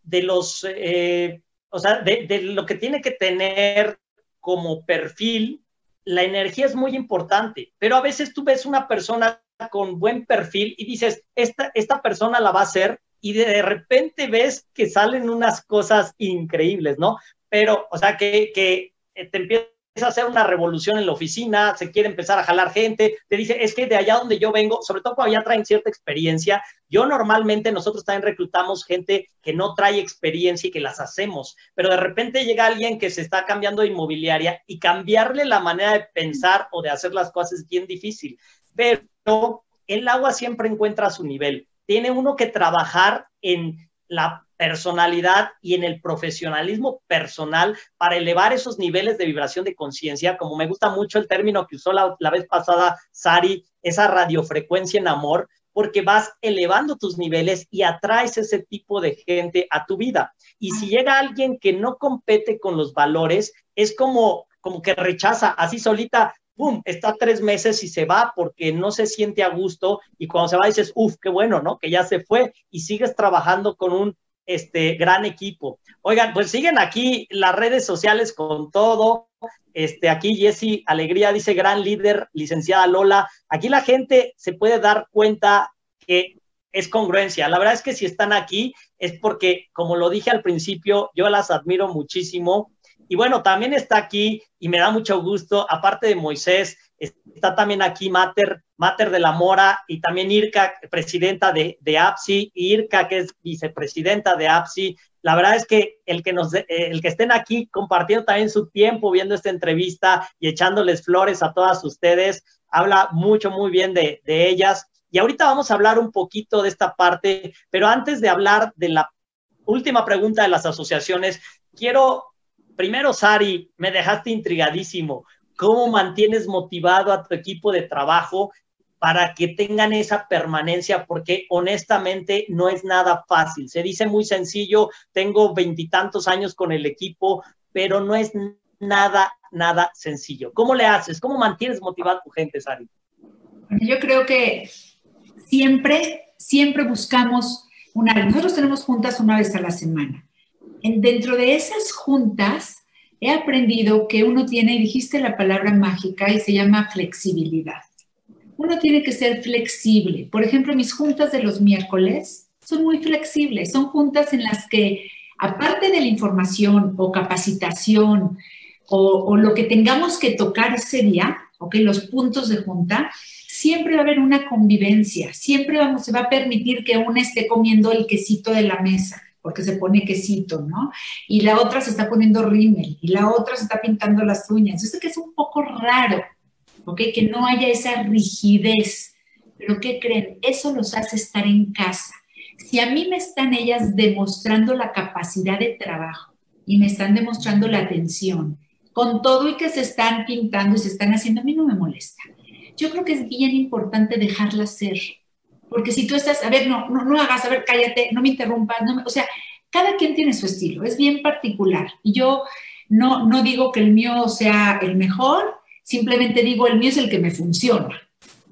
de los, eh, o sea, de, de, lo que tiene que tener como perfil, la energía es muy importante, pero a veces tú ves una persona con buen perfil y dices, esta, esta persona la va a hacer y de repente ves que salen unas cosas increíbles, ¿no? Pero, o sea, que, que te empieza a hacer una revolución en la oficina, se quiere empezar a jalar gente, te dice, es que de allá donde yo vengo, sobre todo cuando ya traen cierta experiencia, yo normalmente nosotros también reclutamos gente que no trae experiencia y que las hacemos, pero de repente llega alguien que se está cambiando de inmobiliaria y cambiarle la manera de pensar o de hacer las cosas es bien difícil, pero el agua siempre encuentra su nivel. Tiene uno que trabajar en la personalidad y en el profesionalismo personal para elevar esos niveles de vibración de conciencia, como me gusta mucho el término que usó la, la, vez pasada Sari, esa radiofrecuencia en amor, porque vas elevando tus niveles y atraes ese tipo de gente a tu vida. Y si llega alguien que no compete con los valores, es como, como que rechaza así solita, ¡pum!, está tres meses y se va porque no se siente a gusto y cuando se va dices, uff, qué bueno, ¿no? Que ya se fue y sigues trabajando con un este gran equipo. Oigan, pues siguen aquí las redes sociales con todo. Este, aquí Jessy Alegría dice gran líder, licenciada Lola. Aquí la gente se puede dar cuenta que es congruencia. La verdad es que si están aquí es porque, como lo dije al principio, yo las admiro muchísimo. Y bueno, también está aquí y me da mucho gusto, aparte de Moisés, está también aquí Mater, Mater de la Mora y también Irka, presidenta de, de APSI, Irka, que es vicepresidenta de APSI. La verdad es que el que, nos, el que estén aquí compartiendo también su tiempo viendo esta entrevista y echándoles flores a todas ustedes, habla mucho, muy bien de, de ellas. Y ahorita vamos a hablar un poquito de esta parte, pero antes de hablar de la última pregunta de las asociaciones, quiero, primero, Sari, me dejaste intrigadísimo. ¿Cómo mantienes motivado a tu equipo de trabajo para que tengan esa permanencia? Porque honestamente no es nada fácil. Se dice muy sencillo, tengo veintitantos años con el equipo, pero no es nada, nada sencillo. ¿Cómo le haces? ¿Cómo mantienes motivada a tu gente, Sari? Yo creo que siempre, siempre buscamos una, nosotros tenemos juntas una vez a la semana. En, dentro de esas juntas, he aprendido que uno tiene, dijiste la palabra mágica y se llama flexibilidad. Uno tiene que ser flexible. Por ejemplo, mis juntas de los miércoles son muy flexibles. Son juntas en las que, aparte de la información o capacitación o, lo que tengamos que tocar ese día, ¿ok? Los puntos de junta, siempre va a haber una convivencia, siempre vamos, se va a permitir que una esté comiendo el quesito de la mesa, porque se pone quesito, ¿no? Y la otra se está poniendo rímel, y la otra se está pintando las uñas. Sé que es un poco raro, ¿ok? Que no haya esa rigidez. Pero ¿qué creen? Eso los hace estar en casa. Si a mí me están ellas demostrando la capacidad de trabajo y me están demostrando la atención, con todo y que se están pintando y se están haciendo, a mí no me molesta. Yo creo que es bien importante dejarla ser. Porque si tú estás, a ver, no, no, no hagas, a ver, cállate, no me interrumpas, no o sea, cada quien tiene su estilo, es bien particular. Y yo no, no digo que el mío sea el mejor, simplemente digo, el mío es el que me funciona.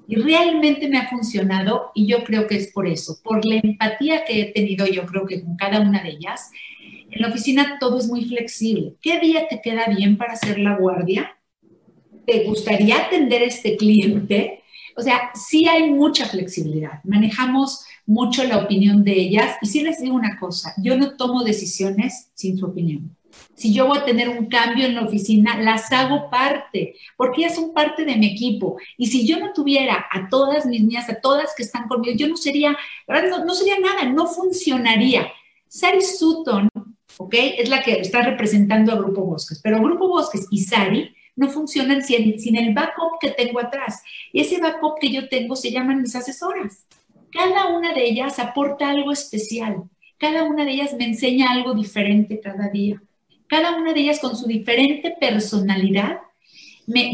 Y realmente me ha funcionado y yo creo que es por eso, por la empatía que he tenido yo creo que con cada una de ellas. En la oficina todo es muy flexible. ¿Qué día te queda bien para hacer la guardia? ¿Te gustaría atender a este cliente? O sea, sí hay mucha flexibilidad. Manejamos mucho la opinión de ellas y sí les digo una cosa, yo no tomo decisiones sin su opinión si yo voy a tener un cambio en la oficina, las hago parte, porque ellas son parte de mi equipo. Y si yo no tuviera a todas mis niñas, a todas que están conmigo, yo no sería, no, sería nada, no funcionaría. Sari Sutton, ¿ok? Es la que está representando a Grupo Bosques, pero Grupo Bosques y Sari no funcionan sin, el backup que tengo atrás. Y ese backup que yo tengo se llaman mis asesoras. Cada una de ellas aporta algo especial. Cada una de ellas me enseña algo diferente cada día cada una de ellas con su diferente personalidad, me,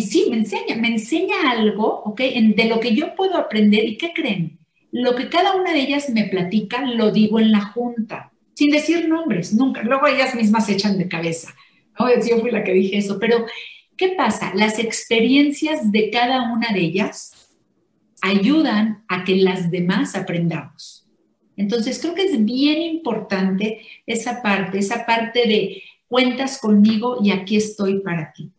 sí, me enseña, algo, ¿ok? De lo que yo puedo aprender y ¿qué creen? Lo que cada una de ellas me platica, lo digo en la junta, sin decir nombres, nunca. Luego ellas mismas se echan de cabeza. No, yo fui la que dije eso, pero ¿qué pasa? Las experiencias de cada una de ellas ayudan a que las demás aprendamos. Entonces, creo que es bien importante esa parte, esa parte de cuentas conmigo y aquí estoy para ti.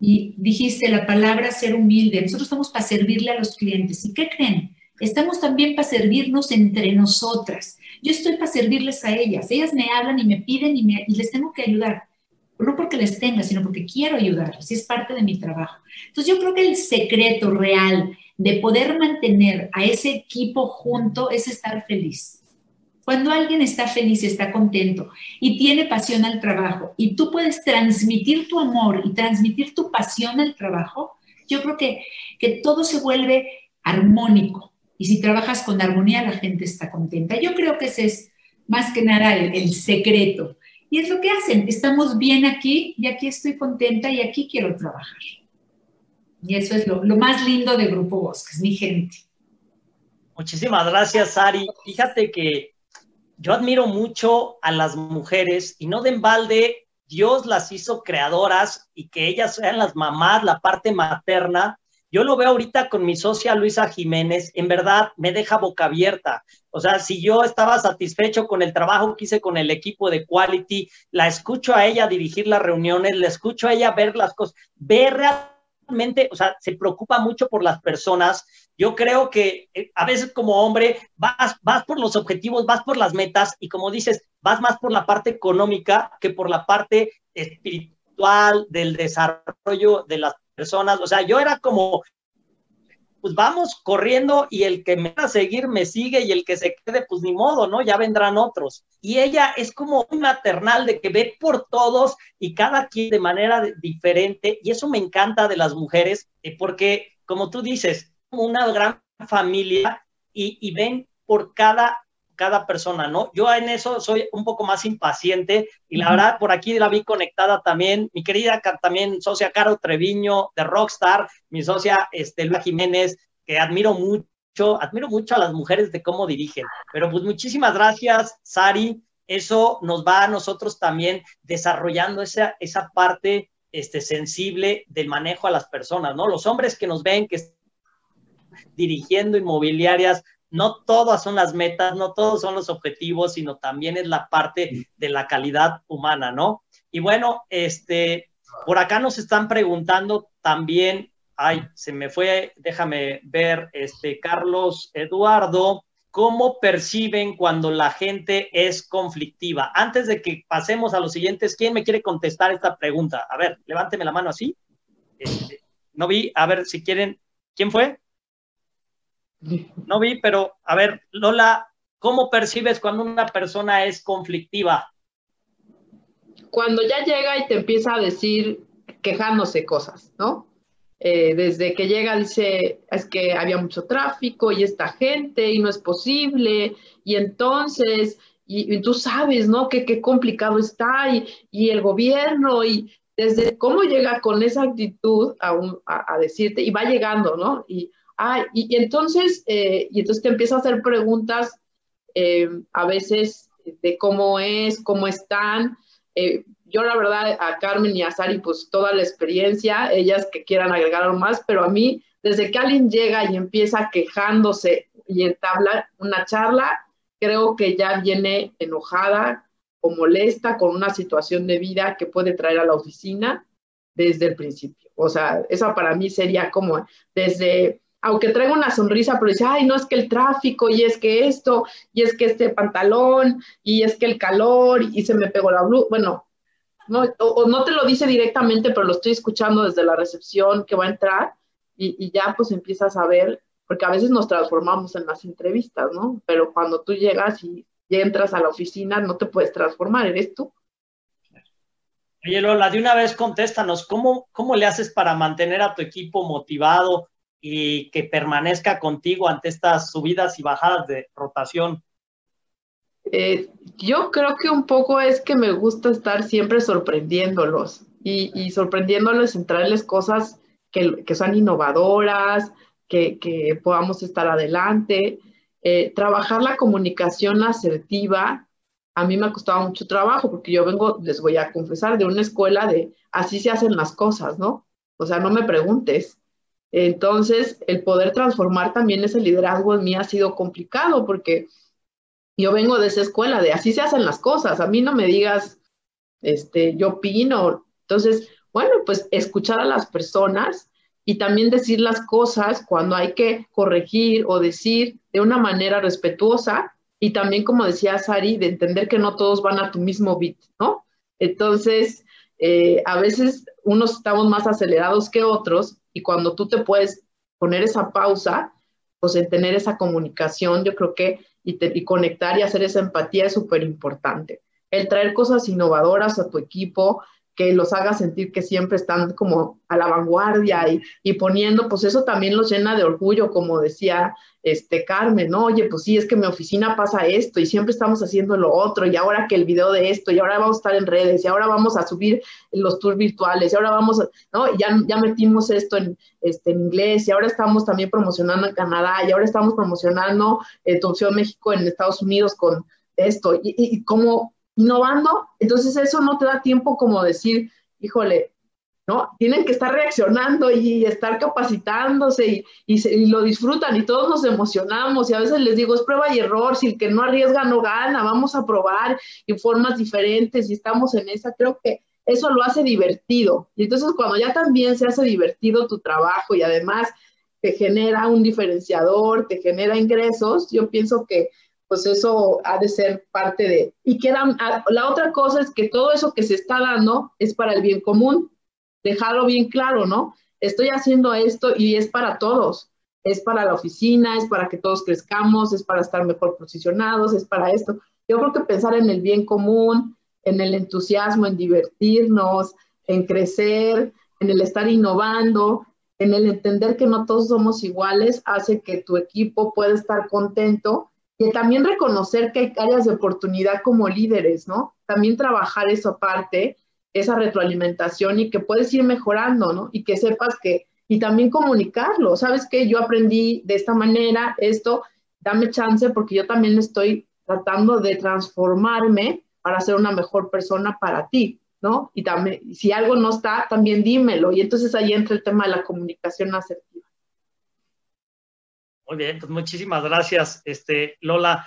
Y dijiste la palabra ser humilde. Nosotros estamos para servirle a los clientes. ¿Y qué creen? Estamos también para servirnos entre nosotras. Yo estoy para servirles a ellas. Ellas me hablan y me piden y, y les tengo que ayudar. No porque les tenga, sino porque quiero ayudarles. Y es parte de mi trabajo. Entonces yo creo que el secreto real de poder mantener a ese equipo junto es estar feliz. Cuando alguien está feliz, está contento y tiene pasión al trabajo y tú puedes transmitir tu amor y transmitir tu pasión al trabajo, yo creo que, que todo se vuelve armónico. Y si trabajas con armonía, la gente está contenta. Yo creo que ese es más que nada el secreto. Y es lo que hacen. Estamos bien aquí y aquí estoy contenta y aquí quiero trabajar. Y eso es lo, más lindo de Grupo Bosques, mi gente. Muchísimas gracias, Ari. Fíjate que yo admiro mucho a las mujeres y no de embalde, Dios las hizo creadoras y que ellas sean las mamás, la parte materna. Yo lo veo ahorita con mi socia Luisa Jiménez, en verdad me deja boca abierta. O sea, si yo estaba satisfecho con el trabajo que hice con el equipo de Quality, la escucho a ella dirigir las reuniones, la escucho a ella ver las cosas, ver realmente o sea, se preocupa mucho por las personas. Yo creo que eh, a veces como hombre vas, vas por los objetivos, vas por las metas y como dices, vas más por la parte económica que por la parte espiritual del desarrollo de las personas. O sea, yo era como, pues vamos corriendo y el que me va a seguir me sigue y el que se quede, pues ni modo, ¿no? Ya vendrán otros. Y ella es como un maternal de que ve por todos y cada quien de manera diferente. Y eso me encanta de las mujeres, eh, porque como tú dices, una gran familia y, y ven por cada cada persona, ¿no? Yo en eso soy un poco más impaciente y la verdad por aquí la vi conectada también, mi querida también socia Caro Treviño de Rockstar, mi socia este, Luis Jiménez, que admiro mucho, admiro mucho a las mujeres de cómo dirigen, pero pues muchísimas gracias, Sari, eso nos va a nosotros también desarrollando esa, esa parte este, sensible del manejo a las personas, ¿no? Los hombres que nos ven, que dirigiendo inmobiliarias, no todas son las metas, no todos son los objetivos, sino también es la parte de la calidad humana, ¿no? Y bueno, este, por acá nos están preguntando también, ay, se me fue, déjame ver, este, Carlos Eduardo, ¿cómo perciben cuando la gente es conflictiva? Antes de que pasemos a los siguientes, ¿quién me quiere contestar esta pregunta? A ver, levánteme la mano así. Este, no vi, a ver si quieren, ¿quién fue? No vi, pero a ver, Lola, ¿cómo percibes cuando una persona es conflictiva? Cuando ya llega y te empieza a decir, quejándose cosas, ¿no? Eh, desde que llega dice, es que había mucho tráfico y esta gente y no es posible, y entonces, y, tú sabes, ¿no? Que qué complicado está y, y el gobierno y desde cómo llega con esa actitud a, decirte, y va llegando, ¿no? Y, ah, y, entonces, eh, y entonces te empieza a hacer preguntas eh, a veces de cómo es, cómo están. Eh, yo la verdad a Carmen y a Sari, pues toda la experiencia, ellas que quieran agregar algo más, pero a mí, desde que alguien llega y empieza quejándose y entabla una charla, creo que ya viene enojada, o molesta con una situación de vida que puede traer a la oficina desde el principio. O sea, eso para mí sería como desde, aunque traiga una sonrisa, pero dice, ay, no es que el tráfico, y es que esto, y es que este pantalón, y es que el calor, y se me pegó la blusa. Bueno, no, o, no te lo dice directamente, pero lo estoy escuchando desde la recepción que va a entrar, y, ya pues empiezas a ver, porque a veces nos transformamos en las entrevistas, ¿no? Pero cuando tú llegas y ya entras a la oficina, no te puedes transformar, eres tú. Oye, Lola, de una vez contéstanos, ¿cómo, ¿cómo le haces para mantener a tu equipo motivado y que permanezca contigo ante estas subidas y bajadas de rotación? Eh, yo creo que un poco es que me gusta estar siempre sorprendiéndolos y, sorprendiéndoles en traerles cosas que, que son innovadoras, que, que, podamos estar adelante. Eh, trabajar la comunicación asertiva, a mí me ha costado mucho trabajo porque yo vengo, les voy a confesar, de una escuela de así se hacen las cosas, ¿no? O sea, no me preguntes. Entonces, el poder transformar también ese liderazgo en mí ha sido complicado porque yo vengo de esa escuela de así se hacen las cosas, a mí no me digas, este, yo opino. Entonces, bueno, pues escuchar a las personas y también decir las cosas cuando hay que corregir o decir de una manera respetuosa y también, como decía Sari, de entender que no todos van a tu mismo beat, ¿no? Entonces, eh, a veces unos estamos más acelerados que otros y cuando tú te puedes poner esa pausa, pues en tener esa comunicación, yo creo que y, y conectar y hacer esa empatía es súper importante. El traer cosas innovadoras a tu equipo, que los haga sentir que siempre están como a la vanguardia y, poniendo, pues eso también los llena de orgullo, como decía este Carmen, ¿no? Oye, pues sí, es que mi oficina pasa esto y siempre estamos haciendo lo otro y ahora que el video de esto y ahora vamos a estar en redes y ahora vamos a subir los tours virtuales y ahora vamos, a, ¿no? Ya, ya metimos esto en, este, en inglés y ahora estamos también promocionando en Canadá y ahora estamos promocionando eh, México en Estados Unidos con esto y, y, y como innovando, entonces eso no te da tiempo como decir, híjole, ¿no? Tienen que estar reaccionando y estar capacitándose y, lo disfrutan y todos nos emocionamos y a veces les digo, es prueba y error, si el que no arriesga no gana, vamos a probar en formas diferentes y estamos en esa, creo que eso lo hace divertido. Y entonces cuando ya también se hace divertido tu trabajo y además te genera un diferenciador, te genera ingresos, yo pienso que pues eso ha de ser parte de... Y queda, ah, la otra cosa es que todo eso que se está dando es para el bien común, dejarlo bien claro, ¿no? Estoy haciendo esto y es para todos, es para la oficina, es para que todos crezcamos, es para estar mejor posicionados, es para esto. Yo creo que pensar en el bien común, en el entusiasmo, en divertirnos, en crecer, en el estar innovando, en el entender que no todos somos iguales, hace que tu equipo pueda estar contento y también reconocer que hay áreas de oportunidad como líderes, ¿no? También trabajar esa parte, esa retroalimentación y que puedes ir mejorando, ¿no? Y que sepas que, y también comunicarlo, ¿sabes qué? Yo aprendí de esta manera esto, dame chance porque yo también estoy tratando de transformarme para ser una mejor persona para ti, ¿no? Y también, si algo no está, también dímelo. Y entonces ahí entra el tema de la comunicación asertiva. Muy bien, pues muchísimas gracias, este, Lola.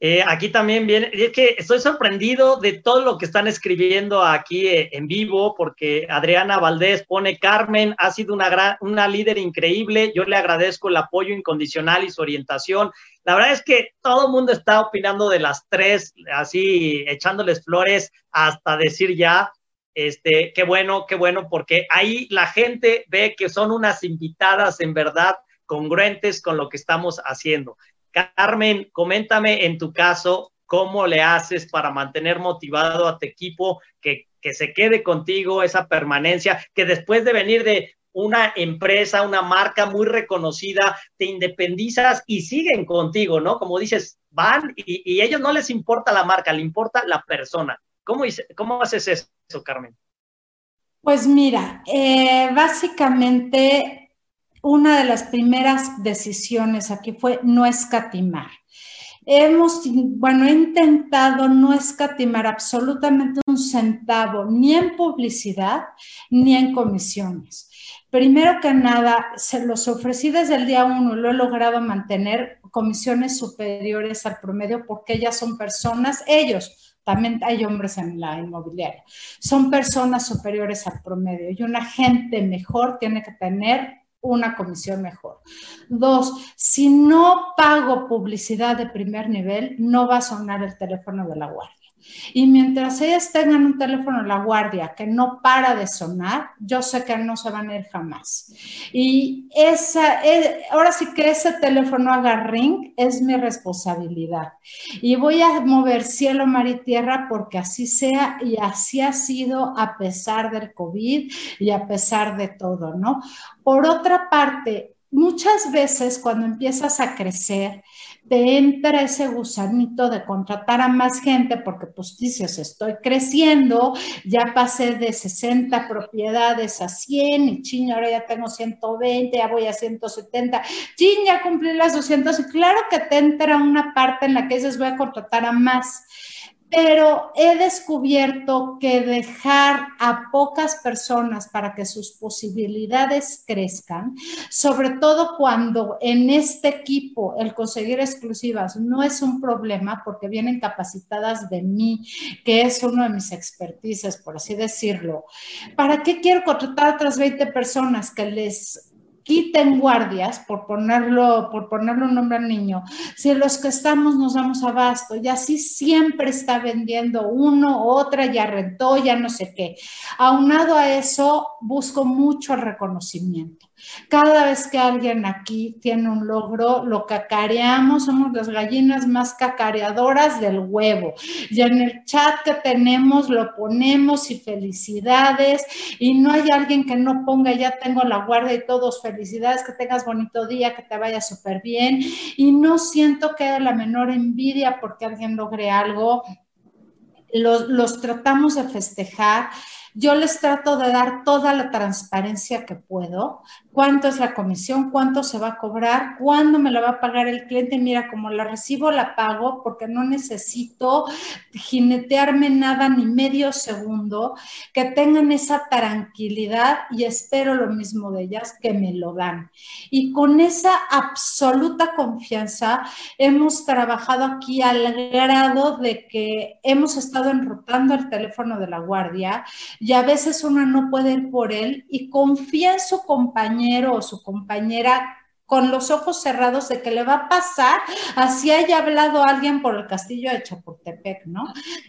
Eh, aquí también viene, es que estoy sorprendido de todo lo que están escribiendo aquí eh, en vivo, porque Adriana Valdés pone, Carmen ha sido una, gran, una líder increíble, yo le agradezco el apoyo incondicional y su orientación. La verdad es que todo el mundo está opinando de las tres, así echándoles flores hasta decir ya, este, qué bueno, qué bueno, porque ahí la gente ve que son unas invitadas en verdad congruentes con lo que estamos haciendo. Carmen, coméntame en tu caso cómo le haces para mantener motivado a tu equipo, que, se quede contigo esa permanencia, que después de venir de una empresa, una marca muy reconocida, te independizas y siguen contigo, ¿no? Como dices, van y, a ellos no les importa la marca, le importa la persona. ¿Cómo, cómo haces eso, Carmen? Pues mira, eh, básicamente una de las primeras decisiones aquí fue no escatimar. Hemos, bueno, he intentado no escatimar absolutamente un centavo, ni en publicidad, ni en comisiones. Primero que nada, se los ofrecí desde el día uno, lo he logrado mantener comisiones superiores al promedio porque ellas son personas, ellos, también hay hombres en la inmobiliaria, son personas superiores al promedio y una gente mejor tiene que tener una comisión mejor. Dos, si no pago publicidad de primer nivel, no va a sonar el teléfono de la guardia. Y mientras ellas tengan un teléfono en la guardia que no para de sonar, yo sé que no se van a ir jamás. Y esa, eh, ahora sí que ese teléfono haga ring es mi responsabilidad. Y voy a mover cielo, mar y tierra porque así sea y así ha sido a pesar del COVID y a pesar de todo, ¿no? Por otra parte, muchas veces cuando empiezas a crecer, te entra ese gusanito de contratar a más gente porque pues dices, estoy creciendo, ya pasé de 60 propiedades a 100 y ching, ahora ya tengo 120, ya voy a 170, ching, ya cumplí las 200 y claro que te entra una parte en la que dices, voy a contratar a más pero he descubierto que dejar a pocas personas para que sus posibilidades crezcan, sobre todo cuando en este equipo el conseguir exclusivas no es un problema porque vienen capacitadas de mí, que es uno de mis expertices, por así decirlo. ¿Para qué quiero contratar a otras 20 personas que les quiten guardias, por ponerlo, por ponerle un nombre al niño, si los que estamos nos damos abasto, y así siempre está vendiendo uno, otra, ya rentó, ya no sé qué. Aunado a eso, busco mucho reconocimiento. Cada vez que alguien aquí tiene un logro, lo cacareamos, somos las gallinas más cacareadoras del huevo. Y en el chat que tenemos lo ponemos y felicidades. Y no hay alguien que no ponga, ya tengo la guardia y todos felicidades, que tengas bonito día, que te vaya súper bien. Y no siento que haya la menor envidia porque alguien logre algo. Los, los tratamos de festejar yo les trato de dar toda la transparencia que puedo, cuánto es la comisión, cuánto se va a cobrar, cuándo me la va a pagar el cliente. Mira, como la recibo, la pago porque no necesito jinetearme nada ni medio segundo, que tengan esa tranquilidad y espero lo mismo de ellas, que me lo dan. Y con esa absoluta confianza hemos trabajado aquí al grado de que hemos estado enrutando el teléfono de la guardia y a veces uno no puede ir por él y confía en su compañero o su compañera con los ojos cerrados de que le va a pasar, así haya hablado alguien por el castillo de Chapultepec, ¿no?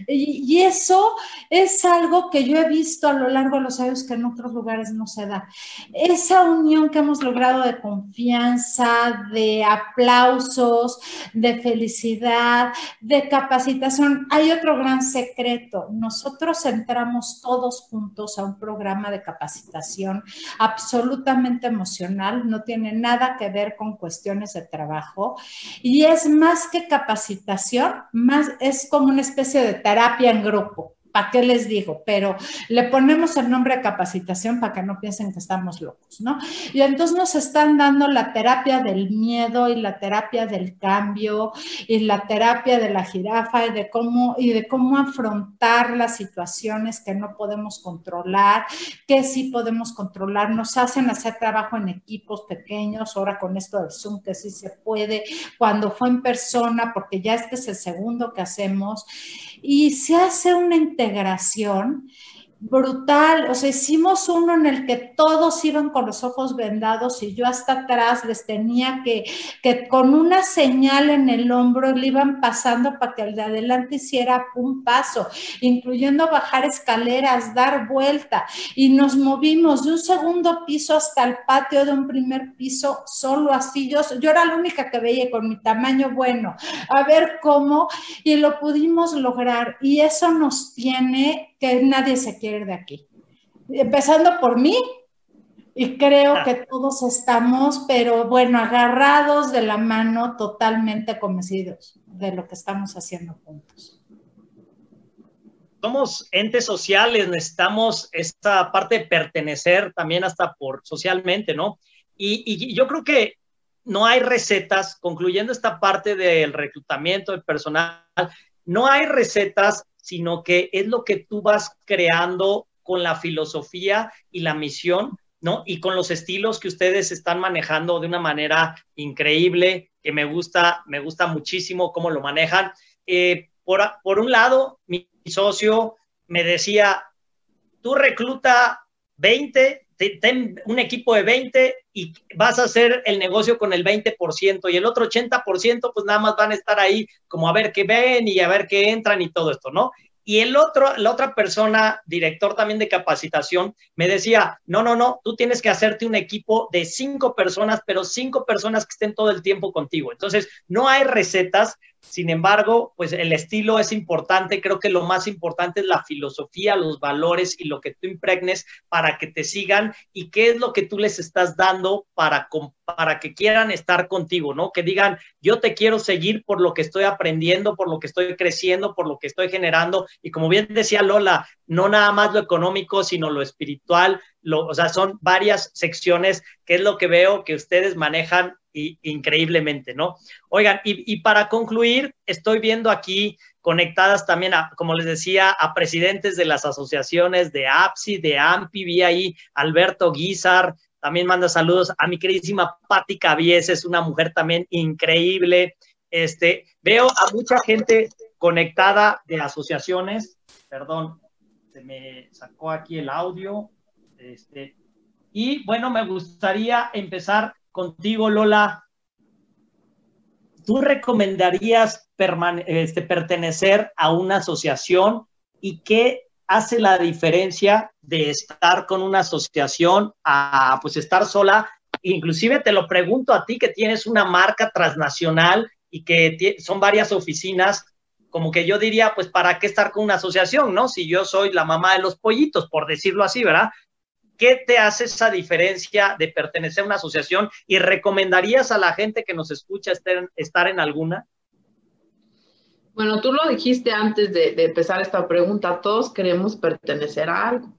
Y, eso es algo que yo he visto a lo largo de los años que en otros lugares no se da. Esa unión que hemos logrado de confianza, de aplausos, de felicidad, de capacitación. Hay otro gran secreto. Nosotros entramos todos juntos a un programa de capacitación absolutamente emocional, no tiene nada que ver con cuestiones de trabajo y es más que capacitación, más es como una especie de terapia en grupo. ¿Para qué les digo? Pero le ponemos el nombre de capacitación para que no piensen que estamos locos, ¿no? Y entonces nos están dando la terapia del miedo y la terapia del cambio y la terapia de la jirafa y de cómo, y de cómo afrontar las situaciones que no podemos controlar, que sí podemos controlar. Nos hacen hacer trabajo en equipos pequeños, ahora con esto del Zoom que sí se puede, cuando fue en persona, porque ya este es el segundo que hacemos. Y se hace una integración brutal. O sea, hicimos uno en el que todos iban con los ojos vendados y yo hasta atrás les tenía que, que con una señal en el hombro le iban pasando para que el de adelante hiciera un paso, incluyendo bajar escaleras, dar vuelta. Y nos movimos de un segundo piso hasta el patio de un primer piso, solo así. Yo, yo era la única que veía con mi tamaño bueno, a ver cómo, y lo pudimos lograr. Y eso nos tiene que nadie se quiere de aquí. Empezando por mí, y creo ah. que todos estamos, pero bueno, agarrados de la mano, totalmente convencidos de lo que estamos haciendo juntos. Somos entes sociales, necesitamos esta parte de pertenecer también hasta por socialmente, ¿no? Y, y yo creo que no hay recetas, concluyendo esta parte del reclutamiento del personal, no hay recetas sino que es lo que tú vas creando con la filosofía y la misión, ¿no? Y con los estilos que ustedes están manejando de una manera increíble, que me gusta, me gusta muchísimo cómo lo manejan. Eh, por, por un lado, mi socio me decía, tú recluta 20, ten un equipo de 20 y vas a hacer el negocio con el 20% y el otro 80% pues nada más van a estar ahí como a ver qué ven y a ver qué entran y todo esto, ¿no? Y el otro, la otra persona, director también de capacitación, me decía, no, no, no, tú tienes que hacerte un equipo de cinco personas, pero cinco personas que estén todo el tiempo contigo. Entonces, no hay recetas, sin embargo, pues el estilo es importante. Creo que lo más importante es la filosofía, los valores y lo que tú impregnes para que te sigan y qué es lo que tú les estás dando para, para que quieran estar contigo, ¿no? Que digan, yo te quiero seguir por lo que estoy aprendiendo, por lo que estoy creciendo, por lo que estoy generando. Y como bien decía Lola, no nada más lo económico, sino lo espiritual, lo, o sea, son varias secciones que es lo que veo que ustedes manejan increíblemente, ¿no? Oigan, y, para concluir, estoy viendo aquí conectadas también, a, como les decía, a presidentes de las asociaciones de APSI, de AMPI, vi ahí Alberto Guizar, también manda saludos a mi queridísima Patti Cabies, una mujer también increíble. Este, veo a mucha gente conectada de asociaciones, perdón, se me sacó aquí el audio, este, y bueno, me gustaría empezar contigo, Lola. ¿Tú recomendarías este, pertenecer a una asociación y qué hace la diferencia de estar con una asociación a pues estar sola? Inclusive te lo pregunto a ti que tienes una marca transnacional y que son varias oficinas, como que yo diría, pues, ¿para qué estar con una asociación, no? Si yo soy la mamá de los pollitos, por decirlo así, ¿verdad? ¿Qué te hace esa diferencia de pertenecer a una asociación y recomendarías a la gente que nos escucha estar, en alguna? Bueno, tú lo dijiste antes de, empezar esta pregunta, todos queremos pertenecer a algo.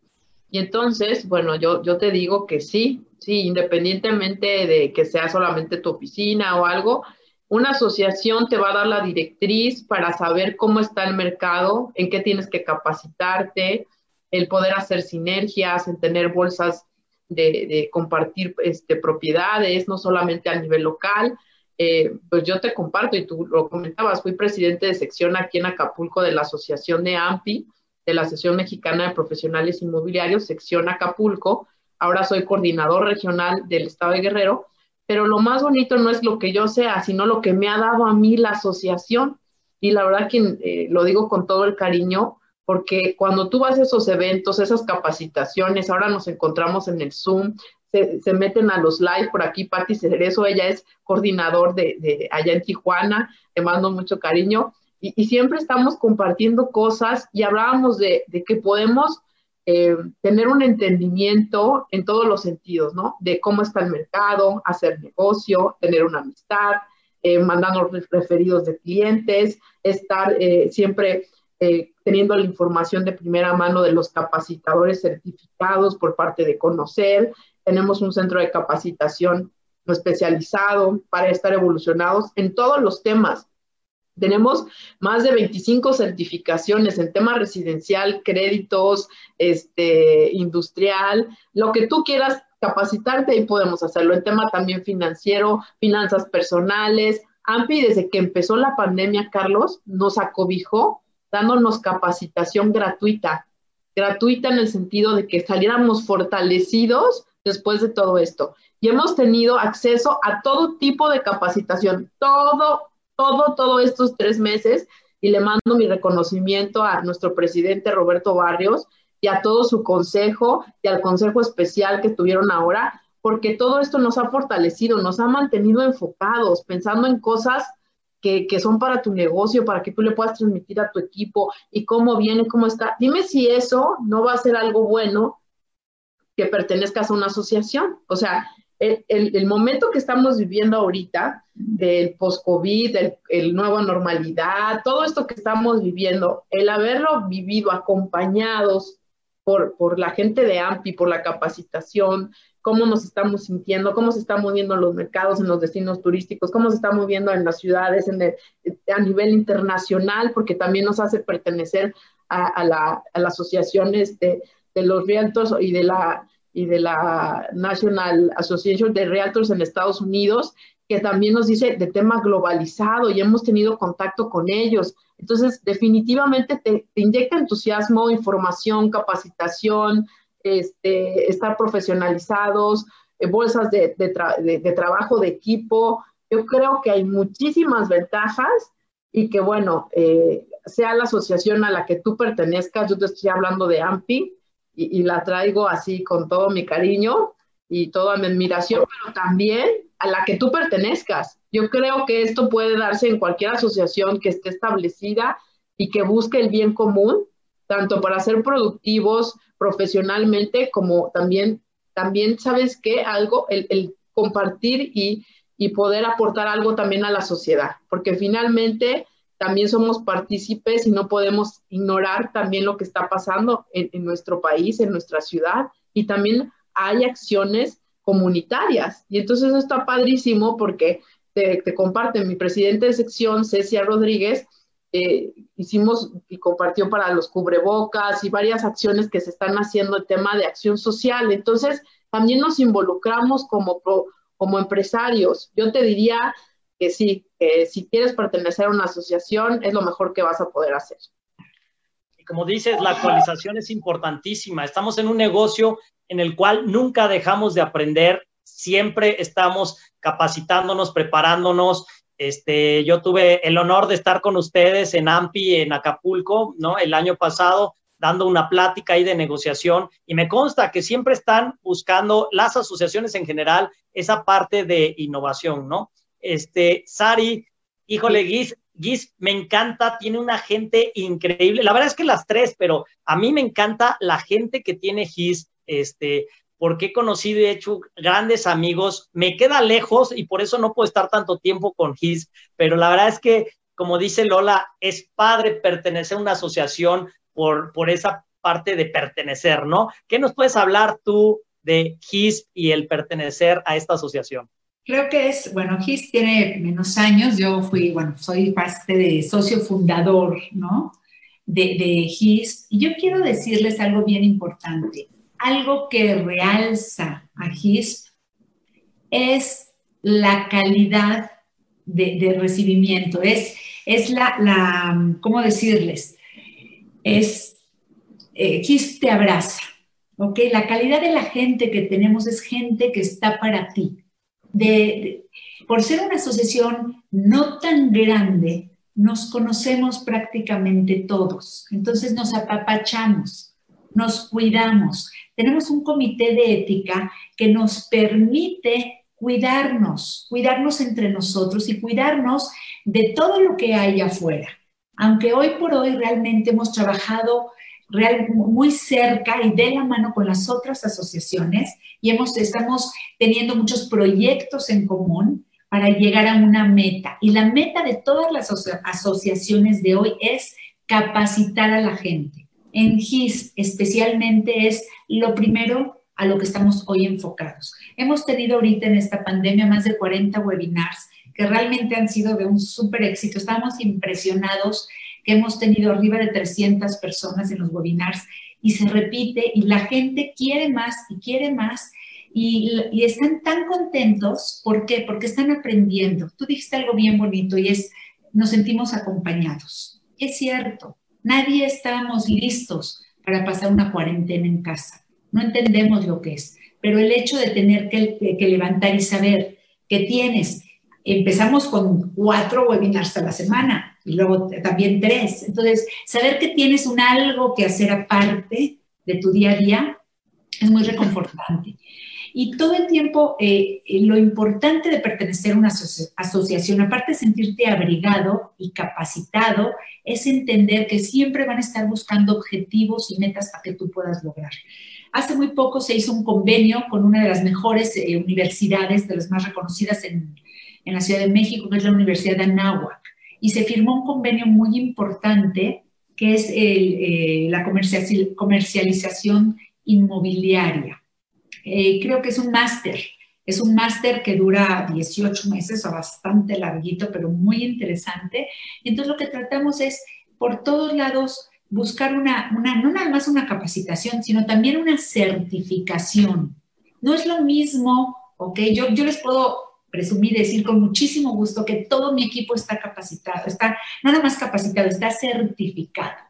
Y entonces, bueno, yo, yo te digo que sí, sí, independientemente de que sea solamente tu oficina o algo, una asociación te va a dar la directriz para saber cómo está el mercado, en qué tienes que capacitarte, el poder hacer sinergias, en tener bolsas de, compartir este, propiedades, no solamente a nivel local. Eh, pues yo te comparto, y tú lo comentabas, fui presidente de sección aquí en Acapulco de la Asociación de AMPI, de la Asociación Mexicana de Profesionales Inmobiliarios, sección Acapulco. Ahora soy coordinador regional del Estado de Guerrero, pero lo más bonito no es lo que yo sea, sino lo que me ha dado a mí la asociación. Y la verdad que eh, lo digo con todo el cariño, porque cuando tú vas a esos eventos, esas capacitaciones, ahora nos encontramos en el Zoom, se, meten a los live por aquí, Patti Cerezo, ella es coordinador de, allá en Tijuana, te mando mucho cariño, y, siempre estamos compartiendo cosas y hablábamos de, que podemos eh, tener un entendimiento en todos los sentidos, ¿no? De cómo está el mercado, hacer negocio, tener una amistad, eh, mandando referidos de clientes, estar eh, siempre eh, teniendo la información de primera mano de los capacitadores certificados por parte de Conocer. Tenemos un centro de capacitación especializado para estar evolucionados en todos los temas. Tenemos más de 25 certificaciones en tema residencial, créditos, este, industrial, lo que tú quieras capacitarte y podemos hacerlo. En tema también financiero, finanzas personales. AMPI, desde que empezó la pandemia, Carlos, nos acobijó dándonos capacitación gratuita. Gratuita en el sentido de que saliéramos fortalecidos después de todo esto. Y hemos tenido acceso a todo tipo de capacitación, todo, todo, todo estos tres meses. Y le mando mi reconocimiento a nuestro presidente Roberto Barrios y a todo su consejo y al consejo especial que tuvieron ahora, porque todo esto nos ha fortalecido, nos ha mantenido enfocados, pensando en cosas que, son para tu negocio, para que tú le puedas transmitir a tu equipo y cómo viene, cómo está. Dime si eso no va a ser algo bueno que pertenezcas a una asociación. O sea, el, el, momento que estamos viviendo ahorita, del post-COVID, el, el nueva normalidad, todo esto que estamos viviendo, el haberlo vivido acompañados por, por la gente de AMPI, por la capacitación, cómo nos estamos sintiendo, cómo se están moviendo los mercados en los destinos turísticos, cómo se está moviendo en las ciudades en a nivel internacional, porque también nos hace pertenecer a, a, la, a asociaciones de, los realtors y de la y de la National Association de Realtors en Estados Unidos, que también nos dice de tema globalizado y hemos tenido contacto con ellos. Entonces, definitivamente te, inyecta entusiasmo, información, capacitación, este, estar profesionalizados, eh, bolsas de, trabajo de equipo. Yo creo que hay muchísimas ventajas y que, bueno, eh, sea la asociación a la que tú pertenezcas, yo te estoy hablando de AMPI, y, la traigo así con todo mi cariño y toda mi admiración, pero también a la que tú pertenezcas. Yo creo que esto puede darse en cualquier asociación que esté establecida y que busque el bien común, tanto para ser productivos profesionalmente como también, también sabes que algo, el, compartir y, y poder aportar algo también a la sociedad, porque finalmente también somos partícipes y no podemos ignorar también lo que está pasando en, nuestro país, en nuestra ciudad, y también hay acciones comunitarias. Y entonces está padrísimo porque te, te comparten, mi presidente de sección, Cecia Rodríguez, eh, hicimos y compartió para los cubrebocas y varias acciones que se están haciendo el tema de acción social. Entonces, también nos involucramos como, como empresarios. Yo te diría que sí, que si quieres pertenecer a una asociación es lo mejor que vas a poder hacer. Y como dices, la actualización es importantísima. Estamos en un negocio en el cual nunca dejamos de aprender, siempre estamos capacitándonos, preparándonos. Este, yo tuve el honor de estar con ustedes en AMPI, en Acapulco, ¿no? El año pasado, dando una plática ahí de negociación y me consta que siempre están buscando las asociaciones en general esa parte de innovación, ¿no? Este, Sari, híjole, Giz, Giz, me encanta, tiene una gente increíble. La verdad es que las tres, pero a mí me encanta la gente que tiene Giz, este, porque he conocido y he hecho grandes amigos. Me queda lejos y por eso no puedo estar tanto tiempo con Giz, pero la verdad es que, como dice Lola, es padre pertenecer a una asociación por, por esa parte de pertenecer, ¿no? ¿Qué nos puedes hablar tú de GIS y el pertenecer a esta asociación? Creo que es, bueno, GIS tiene menos años, yo fui, bueno, soy parte de socio fundador, ¿no? De, de GIS. Y yo quiero decirles algo bien importante. Algo que realza a GIS es la calidad de, recibimiento, es, es la, la, ¿cómo decirles? Es, eh, GIS te abraza, ¿ok? La calidad de la gente que tenemos es gente que está para ti de, por ser una asociación no tan grande, nos conocemos prácticamente todos. Entonces nos apapachamos, nos cuidamos. Tenemos un comité de ética que nos permite cuidarnos, cuidarnos entre nosotros y cuidarnos de todo lo que hay afuera. Aunque hoy por hoy realmente hemos trabajado muy cerca y de la mano con las otras asociaciones y hemos, estamos teniendo muchos proyectos en común para llegar a una meta. Y la meta de todas las asociaciones de hoy es capacitar a la gente. En GIS especialmente es lo primero a lo que estamos hoy enfocados. Hemos tenido ahorita en esta pandemia más de 40 webinars que realmente han sido de un súper éxito. Estamos impresionados que hemos tenido arriba de 300 personas en los webinars y se repite y la gente quiere más y quiere más y, y, están tan contentos. ¿Por qué? Porque están aprendiendo. Tú dijiste algo bien bonito y es, nos sentimos acompañados. Es cierto, nadie estábamos listos para pasar una cuarentena en casa. No entendemos lo que es, pero el hecho de tener que, levantar y saber que tienes, empezamos con cuatro webinars a la semana y luego también tres. Entonces, saber que tienes un algo que hacer aparte de tu día a día es muy reconfortante. Y todo el tiempo, eh, eh, lo importante de pertenecer a una asociación, aparte de sentirte abrigado y capacitado, es entender que siempre van a estar buscando objetivos y metas para que tú puedas lograr. Hace muy poco se hizo un convenio con una de las mejores eh, universidades, de las más reconocidas en, en, la Ciudad de México, que es la Universidad de Anáhuac, y se firmó un convenio muy importante que es la comercialización inmobiliaria. Eh, creo que es un máster. Es un máster que dura 18 meses o bastante larguito, pero muy interesante. Entonces lo que tratamos es por todos lados buscar una, una, no nada más una capacitación, sino también una certificación. No es lo mismo, ¿ok? Yo, yo les puedo presumir, decir con muchísimo gusto que todo mi equipo está capacitado, está nada más capacitado, está certificado.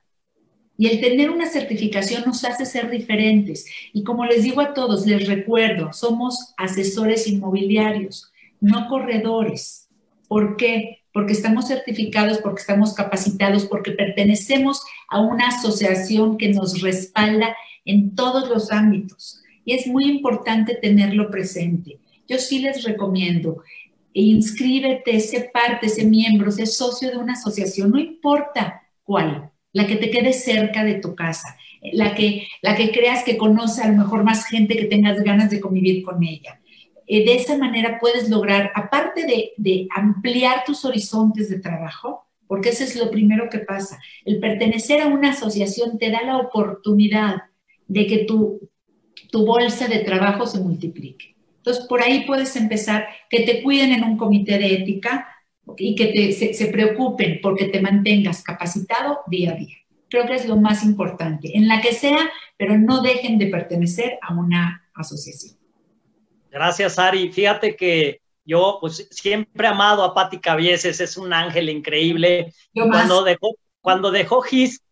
Y el tener una certificación nos hace ser diferentes. Y como les digo a todos, les recuerdo, somos asesores inmobiliarios, no corredores. ¿Por qué? Porque estamos certificados, porque estamos capacitados, porque pertenecemos a una asociación que nos respalda en todos los ámbitos. Y es muy importante tenerlo presente. Yo sí les recomiendo, inscríbete, sé parte, sé miembro, sé socio de una asociación, no importa cuál la que te quede cerca de tu casa, la que, la que creas que conoce a lo mejor más gente que tengas ganas de convivir con ella. Eh, de esa manera puedes lograr, aparte de, de ampliar tus horizontes de trabajo, porque eso es lo primero que pasa, el pertenecer a una asociación te da la oportunidad de que tu, tu bolsa de trabajo se multiplique. Entonces, por ahí puedes empezar, que te cuiden en un comité de ética, y que se, preocupen porque te mantengas capacitado día a día. Creo que es lo más importante, en la que sea, pero no dejen de pertenecer a una asociación. Gracias, Ari. Fíjate que yo pues siempre he amado a Patti Cabieses, es un ángel increíble. cuando dejó, cuando dejó Gis,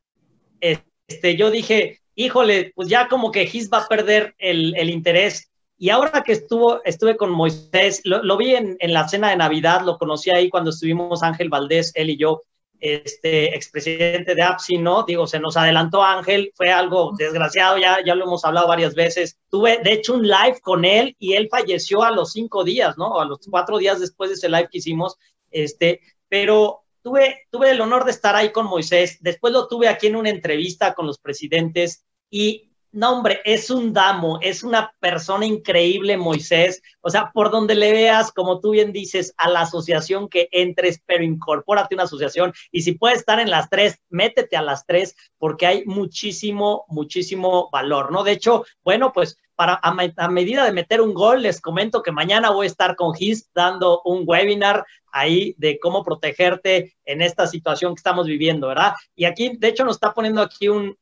este, yo dije, híjole, pues ya como que Gis va a perder el, el interés y ahora que estuvo, estuve con Moisés, lo, vi en, la cena de Navidad, lo conocí ahí cuando estuvimos Ángel Valdés, él y yo, este expresidente de APSI, ¿no? Digo, se nos adelantó Ángel, fue algo desgraciado, ya, ya lo hemos hablado varias veces. Tuve, de hecho, un live con él y él falleció a los cinco días, ¿no? A los cuatro días después de ese live que hicimos, este, pero tuve, tuve el honor de estar ahí con Moisés. Después lo tuve aquí en una entrevista con los presidentes y no, hombre, es un damo, es una persona increíble, Moisés. O sea, por donde le veas, como tú bien dices, a la asociación que entres, pero incorpórate una asociación. Y si puedes estar en las tres, métete a las tres, porque hay muchísimo, muchísimo valor, ¿no? De hecho, bueno, pues para a, medida de meter un gol, les comento que mañana voy a estar con GIS dando un webinar ahí de cómo protegerte en esta situación que estamos viviendo, ¿verdad? Y aquí, de hecho, nos está poniendo aquí un,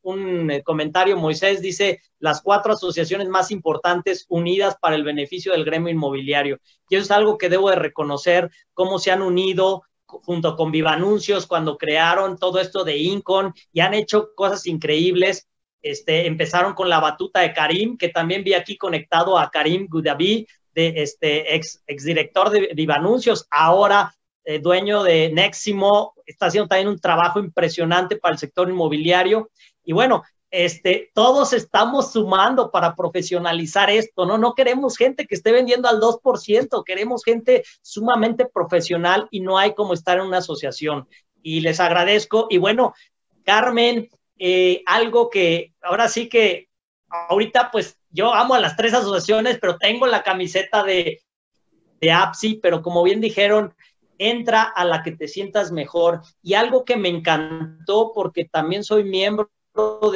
eh, comentario, Moisés dice, las cuatro asociaciones más importantes unidas para el beneficio del gremio inmobiliario. Y eso es algo que debo de reconocer, cómo se han unido, junto con Viva Anuncios cuando crearon todo esto de Incon y han hecho cosas increíbles. Este, empezaron con la batuta de Karim, que también vi aquí conectado a Karim Gudabi, de este ex, director de Vivanuncios, ahora eh, dueño de Neximo, está haciendo también un trabajo impresionante para el sector inmobiliario. Y bueno, este, todos estamos sumando para profesionalizar esto, ¿no? No queremos gente que esté vendiendo al 2%, queremos gente sumamente profesional y no hay como estar en una asociación. Y les agradezco. Y bueno, Carmen, eh, algo que ahora sí que ahorita pues yo amo a las tres asociaciones, pero tengo la camiseta de, de APSI, pero como bien dijeron, entra a la que te sientas mejor. Y algo que me encantó, porque también soy miembro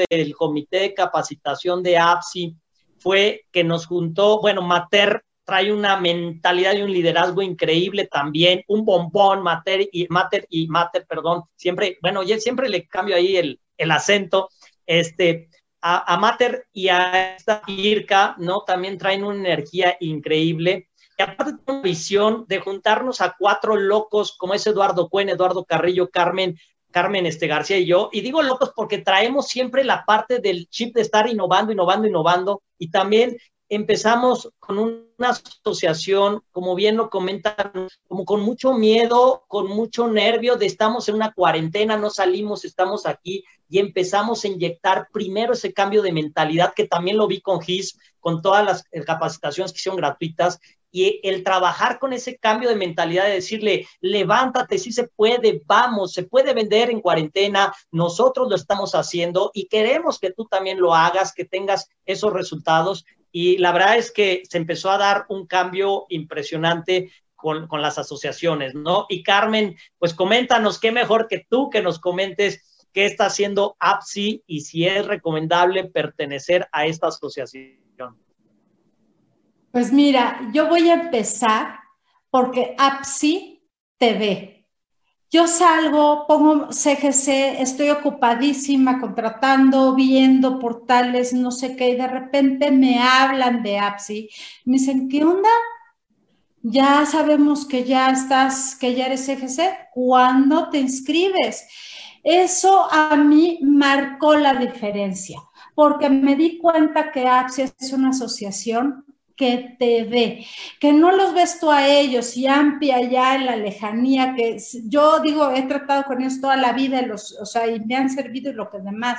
del comité de capacitación de APSI, fue que nos juntó, bueno, Mater trae una mentalidad y un liderazgo increíble también, un bombón, Mater y Mater y Mater, perdón, siempre, bueno, yo siempre le cambio ahí el, el acento, este, a, Mater y a esta IRCA, ¿no? También traen una energía increíble. Y aparte de una visión de juntarnos a cuatro locos como es Eduardo Cuen, Eduardo Carrillo, Carmen, Carmen este, García y yo. Y digo locos porque traemos siempre la parte del chip de estar innovando, innovando, innovando. Y también empezamos con una asociación, como bien lo comentan, como con mucho miedo, con mucho nervio de estamos en una cuarentena, no salimos, estamos aquí y empezamos a inyectar primero ese cambio de mentalidad que también lo vi con GIS, con todas las eh, capacitaciones que hicieron gratuitas y el trabajar con ese cambio de mentalidad de decirle, levántate, sí se puede, vamos, se puede vender en cuarentena, nosotros lo estamos haciendo y queremos que tú también lo hagas, que tengas esos resultados y la verdad es que se empezó a dar un cambio impresionante con, con, las asociaciones, ¿no? Y Carmen, pues coméntanos, qué mejor que tú que nos comentes qué está haciendo APSI y si es recomendable pertenecer a esta asociación. Pues mira, yo voy a empezar porque APSI TV yo salgo, pongo CGC, estoy ocupadísima contratando, viendo portales, no sé qué, y de repente me hablan de APSI. Me dicen, ¿qué onda? Ya sabemos que ya estás, que ya eres CGC. ¿Cuándo te inscribes? Eso a mí marcó la diferencia, porque me di cuenta que APSI es una asociación que te ve, que no los ves tú a ellos y amplia allá en la lejanía, que yo digo, he tratado con ellos toda la vida, los, o sea, y me han servido y lo que demás,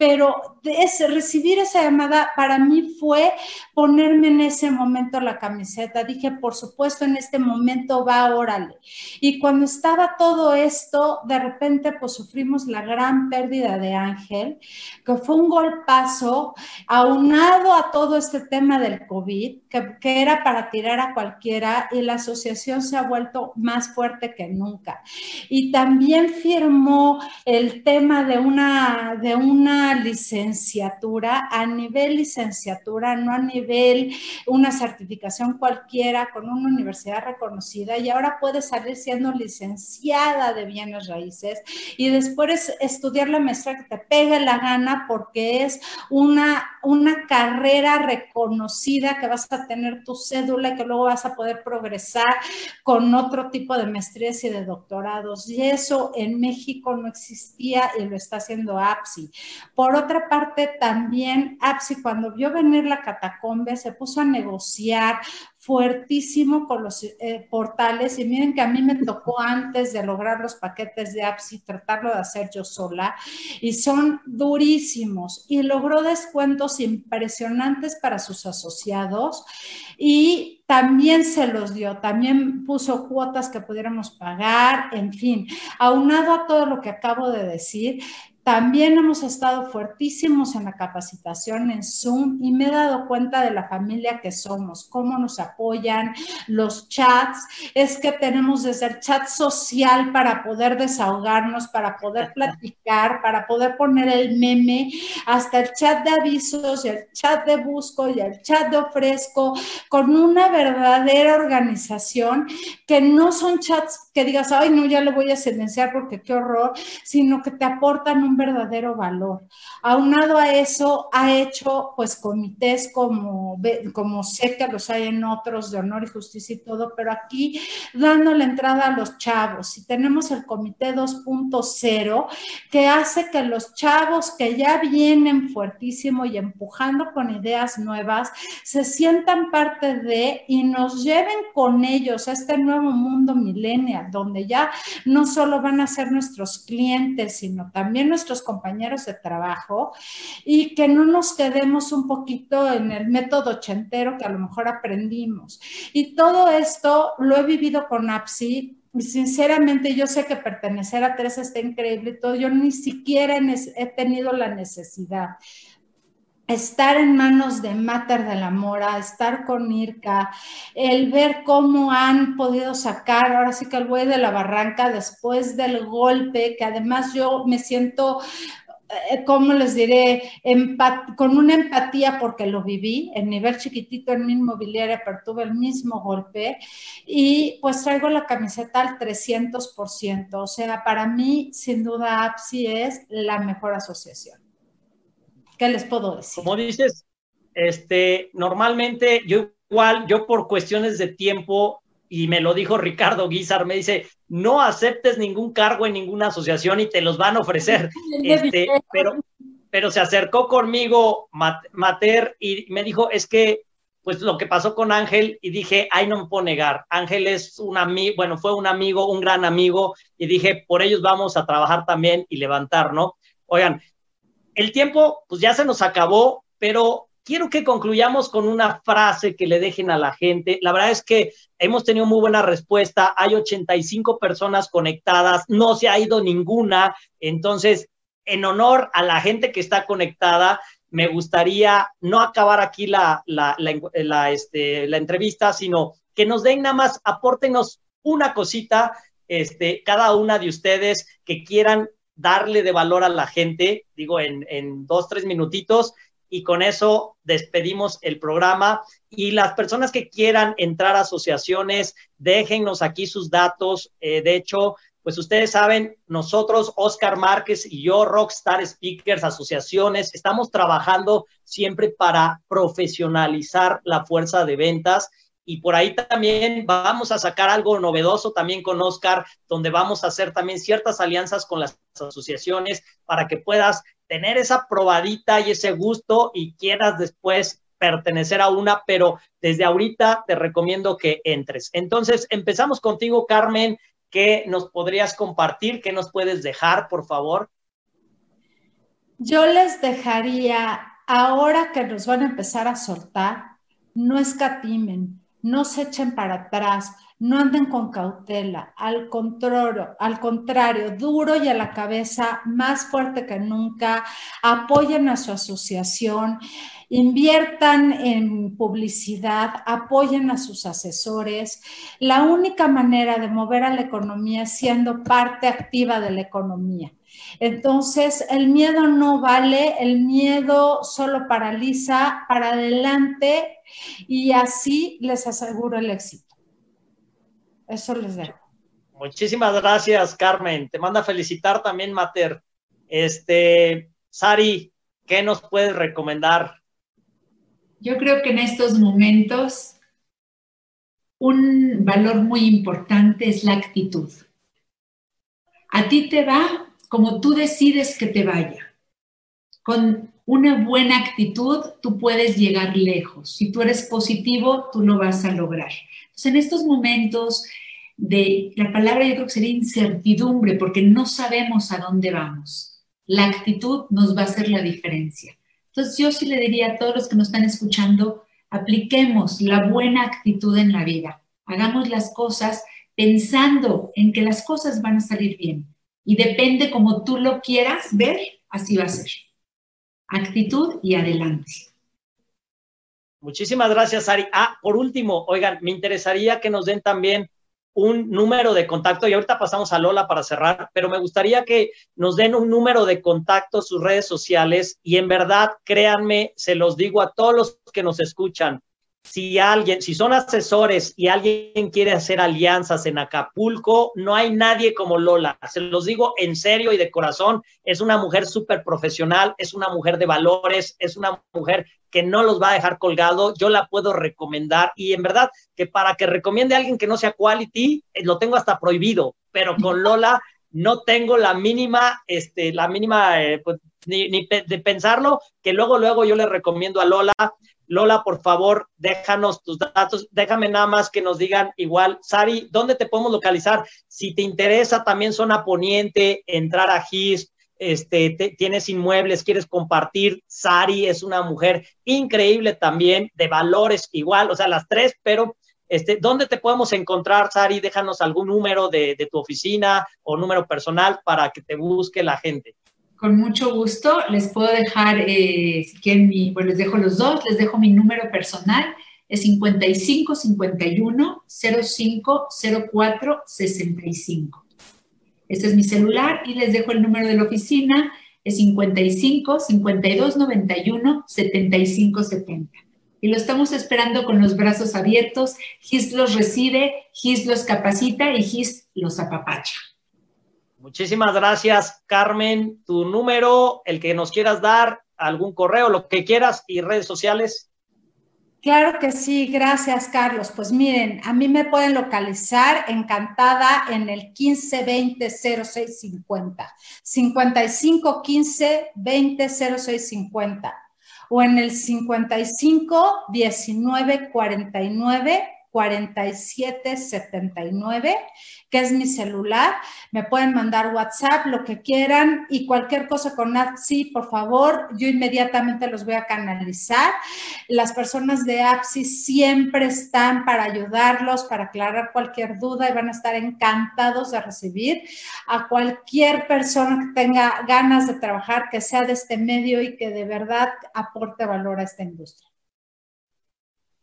pero ese, recibir esa llamada para mí fue ponerme en ese momento la camiseta. Dije, por supuesto, en este momento va, órale. Y cuando estaba todo esto, de repente, pues sufrimos la gran pérdida de Ángel, que fue un golpazo aunado a todo este tema del COVID, que, que era para tirar a cualquiera, y la asociación se ha vuelto más fuerte que nunca. Y también firmó el tema de una, de una licenciatura, a nivel licenciatura, no a nivel una certificación cualquiera con una universidad reconocida y ahora puede salir siendo licenciada de bienes raíces y después estudiar la maestría que te pegue la gana porque es una, una carrera reconocida que vas a tener tu cédula y que luego vas a poder progresar con otro tipo de maestrías y de doctorados. Y eso en México no existía y lo está haciendo APSI. Por otra parte, también APSI, cuando vio venir la catacombe, se puso a negociar fuertísimo con los eh, portales. Y miren que a mí me tocó antes de lograr los paquetes de APSI tratarlo de hacer yo sola. Y son durísimos. Y logró descuentos impresionantes para sus asociados. Y también se los dio, también puso cuotas que pudiéramos pagar, en fin, aunado a todo lo que acabo de decir, también hemos estado fuertísimos en la capacitación en Zoom y me he dado cuenta de la familia que somos, cómo nos apoyan, los chats. Es que tenemos desde el chat social para poder desahogarnos, para poder platicar, para poder poner el meme, hasta el chat de avisos y el chat de busco y el chat de ofrezco, con una verdadera organización que no son chats que digas, ay, no, ya lo voy a silenciar porque qué horror, sino que te aportan un verdadero valor. Aunado a eso, ha hecho pues comités como, como sé que los hay en otros de honor y justicia y todo, pero aquí dando la entrada a los chavos. Y tenemos el comité 2.0 que hace que los chavos que ya vienen fuertísimo y empujando con ideas nuevas se sientan parte de y nos lleven con ellos a este nuevo mundo millennial, donde ya no solo van a ser nuestros clientes, sino también compañeros de trabajo y que no nos quedemos un poquito en el método ochentero que a lo mejor aprendimos. Y todo esto lo he vivido con APSI sinceramente yo sé que pertenecer a tres está increíble y todo, yo ni siquiera he tenido la necesidad. Estar en manos de Mater de la Mora, estar con IRCA, el ver cómo han podido sacar, ahora sí que el buey de la barranca después del golpe, que además yo me siento eh, ¿cómo les diré? con una empatía porque lo viví, en nivel chiquitito en mi inmobiliaria, pero tuve el mismo golpe y pues traigo la camiseta al 300%. O sea, para mí, sin duda, APSI es la mejor asociación. ¿Qué les puedo decir? Como dices, este, normalmente yo igual, yo por cuestiones de tiempo, y me lo dijo Ricardo Guizar, me dice, no aceptes ningún cargo en ninguna asociación y te los van a ofrecer. Este, pero, pero se acercó conmigo Mater y me dijo, es que, pues lo que pasó con Ángel, y dije, ay, no me puedo negar, Ángel es un amigo, bueno, fue un amigo, un gran amigo, y dije, por ellos vamos a trabajar también y levantar, ¿no? Oigan, el tiempo, pues ya se nos acabó, pero quiero que concluyamos con una frase que le dejen a la gente. La verdad es que hemos tenido muy buena respuesta. Hay 85 personas conectadas, no se ha ido ninguna. Entonces, en honor a la gente que está conectada, me gustaría no acabar aquí la, la, este, entrevista, sino que nos den nada más, apórtenos una cosita, este, cada una de ustedes que quieran darle de valor a la gente, digo, en, dos, tres minutitos, y con eso despedimos el programa. Y las personas que quieran entrar a asociaciones, déjennos aquí sus datos. Eh, de hecho, pues ustedes saben, nosotros, Oscar Márquez y yo, Rockstar Speakers, asociaciones, estamos trabajando siempre para profesionalizar la fuerza de ventas y por ahí también vamos a sacar algo novedoso también con Oscar, donde vamos a hacer también ciertas alianzas con las asociaciones para que puedas tener esa probadita y ese gusto y quieras después pertenecer a una, pero desde ahorita te recomiendo que entres. Entonces, empezamos contigo, Carmen. ¿Qué nos podrías compartir? ¿Qué nos puedes dejar, por favor? Yo les dejaría, ahora que nos van a empezar a soltar, no escatimen, no se echen para atrás, no anden con cautela, al contrario, duro y a la cabeza, más fuerte que nunca, apoyen a su asociación, inviertan en publicidad, apoyen a sus asesores. La única manera de mover a la economía es siendo parte activa de la economía. Entonces, el miedo no vale, el miedo solo paraliza para adelante y así les aseguro el éxito. Eso les dejo. Muchísimas gracias, Carmen. Te manda a felicitar también, Mater. Este, Sari, ¿qué nos puedes recomendar? Yo creo que en estos momentos un valor muy importante es la actitud. A ti te va como tú decides que te vaya. Con una buena actitud, tú puedes llegar lejos. Si tú eres positivo, tú lo vas a lograr. Entonces, en estos momentos de la palabra yo creo que sería incertidumbre, porque no sabemos a dónde vamos. La actitud nos va a hacer la diferencia. Entonces, yo sí le diría a todos los que nos están escuchando, apliquemos la buena actitud en la vida. Hagamos las cosas pensando en que las cosas van a salir bien. Y depende como tú lo quieras ver, así va a ser. Actitud y adelante. Muchísimas gracias, Ari. Ah, por último, oigan, me interesaría que nos den también un número de contacto y ahorita pasamos a Lola para cerrar, pero me gustaría que nos den un número de contacto, sus redes sociales y en verdad, créanme, se los digo a todos los que nos escuchan, si alguien, si son asesores y alguien quiere hacer alianzas en Acapulco, no hay nadie como Lola. Se los digo en serio y de corazón. Es una mujer súper profesional, es una mujer de valores, es una mujer que no los va a dejar colgado. Yo la puedo recomendar y en verdad que para que recomiende a alguien que no sea quality, eh, lo tengo hasta prohibido, pero con Lola no tengo la mínima, este, la mínima, eh, pues, ni, ni de pensarlo, que luego, luego yo le recomiendo a Lola Lola, por favor, déjanos tus datos, déjame nada más que nos digan igual, Sari, ¿dónde te podemos localizar? Si te interesa también zona poniente, entrar a GIS, este, tienes inmuebles, quieres compartir, Sari es una mujer increíble también, de valores igual, o sea, las tres, pero este, ¿dónde te podemos encontrar, Sari? Déjanos algún número de tu oficina o número personal para que te busque la gente. Con mucho gusto. Les puedo dejar, eh, si quieren, mi, pues les dejo los dos, les dejo mi número personal, es 55 51 05 04 65. Este es mi celular y les dejo el número de la oficina, es 55 52 91 75 70. Y lo estamos esperando con los brazos abiertos. GIS los recibe, GIS los capacita y GIS los apapacha. Muchísimas gracias, Carmen. Tu número, el que nos quieras dar, algún correo, lo que quieras y redes sociales. Claro que sí, gracias Carlos. Pues miren, a mí me pueden localizar encantada en el 1520 0650, 55 15 20 0650 o en el 55 19 49 4779, que es mi celular. Me pueden mandar WhatsApp, lo que quieran y cualquier cosa con APSI, por favor, yo inmediatamente los voy a canalizar. Las personas de APSI siempre están para ayudarlos, para aclarar cualquier duda y van a estar encantados de recibir a cualquier persona que tenga ganas de trabajar, que sea de este medio y que de verdad aporte valor a esta industria.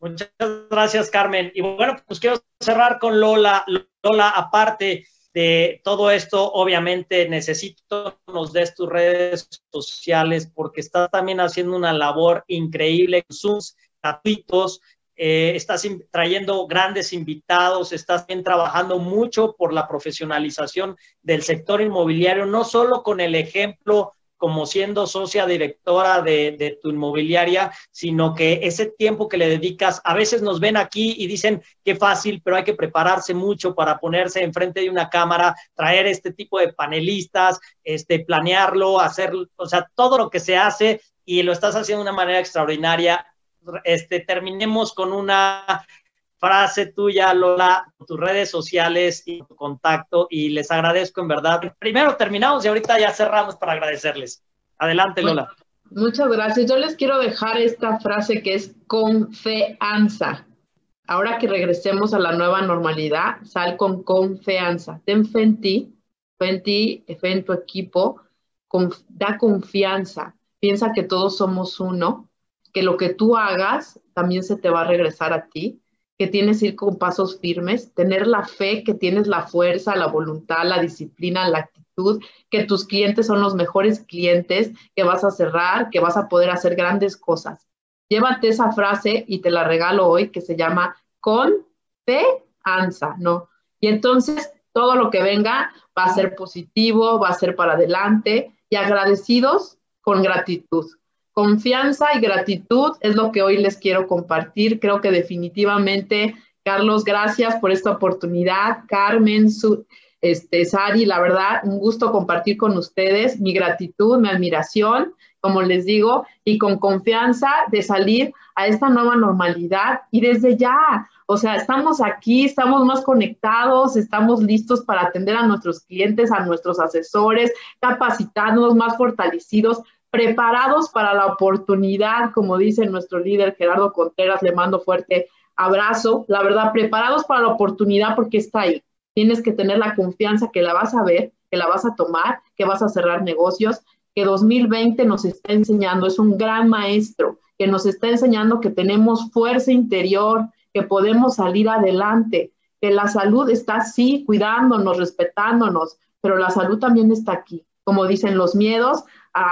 Muchas gracias, Carmen. Y bueno, pues quiero cerrar con Lola. Lola, aparte de todo esto, obviamente necesito que nos des tus redes sociales porque estás también haciendo una labor increíble con Zooms gratuitos. Eh, estás trayendo grandes invitados, estás bien trabajando mucho por la profesionalización del sector inmobiliario, no solo con el ejemplo como siendo socia directora de, tu inmobiliaria, sino que ese tiempo que le dedicas, a veces nos ven aquí y dicen qué fácil, pero hay que prepararse mucho para ponerse enfrente de una cámara, traer este tipo de panelistas, este, planearlo, hacer, o sea, todo lo que se hace y lo estás haciendo de una manera extraordinaria. Este, terminemos con una frase tuya, Lola, tus redes sociales y tu contacto y les agradezco en verdad. Primero terminamos y ahorita ya cerramos para agradecerles. Adelante, Lola. Muchas gracias. Yo les quiero dejar esta frase que es confianza. Ahora que regresemos a la nueva normalidad, sal con confianza. Ten fe en ti, fe en ti, fe en tu equipo, da confianza. Piensa que todos somos uno, que lo que tú hagas también se te va a regresar a ti que tienes que ir con pasos firmes, tener la fe que tienes la fuerza, la voluntad, la disciplina, la actitud, que tus clientes son los mejores clientes, que vas a cerrar, que vas a poder hacer grandes cosas. Llévate esa frase y te la regalo hoy que se llama con fe ansa, ¿no? Y entonces todo lo que venga va a ser positivo, va a ser para adelante y agradecidos con gratitud. Confianza y gratitud es lo que hoy les quiero compartir. Creo que definitivamente, Carlos, gracias por esta oportunidad. Carmen, este, Sari, la verdad, un gusto compartir con ustedes mi gratitud, mi admiración, como les digo, y con confianza de salir a esta nueva normalidad y desde ya. O sea, estamos aquí, estamos más conectados, estamos listos para atender a nuestros clientes, a nuestros asesores, capacitados, más fortalecidos preparados para la oportunidad, como dice nuestro líder Gerardo Contreras, le mando fuerte abrazo, la verdad, preparados para la oportunidad porque está ahí. Tienes que tener la confianza que la vas a ver, que la vas a tomar, que vas a cerrar negocios, que 2020 nos está enseñando, es un gran maestro, que nos está enseñando que tenemos fuerza interior, que podemos salir adelante, que la salud está así, cuidándonos, respetándonos, pero la salud también está aquí. Como dicen los miedos,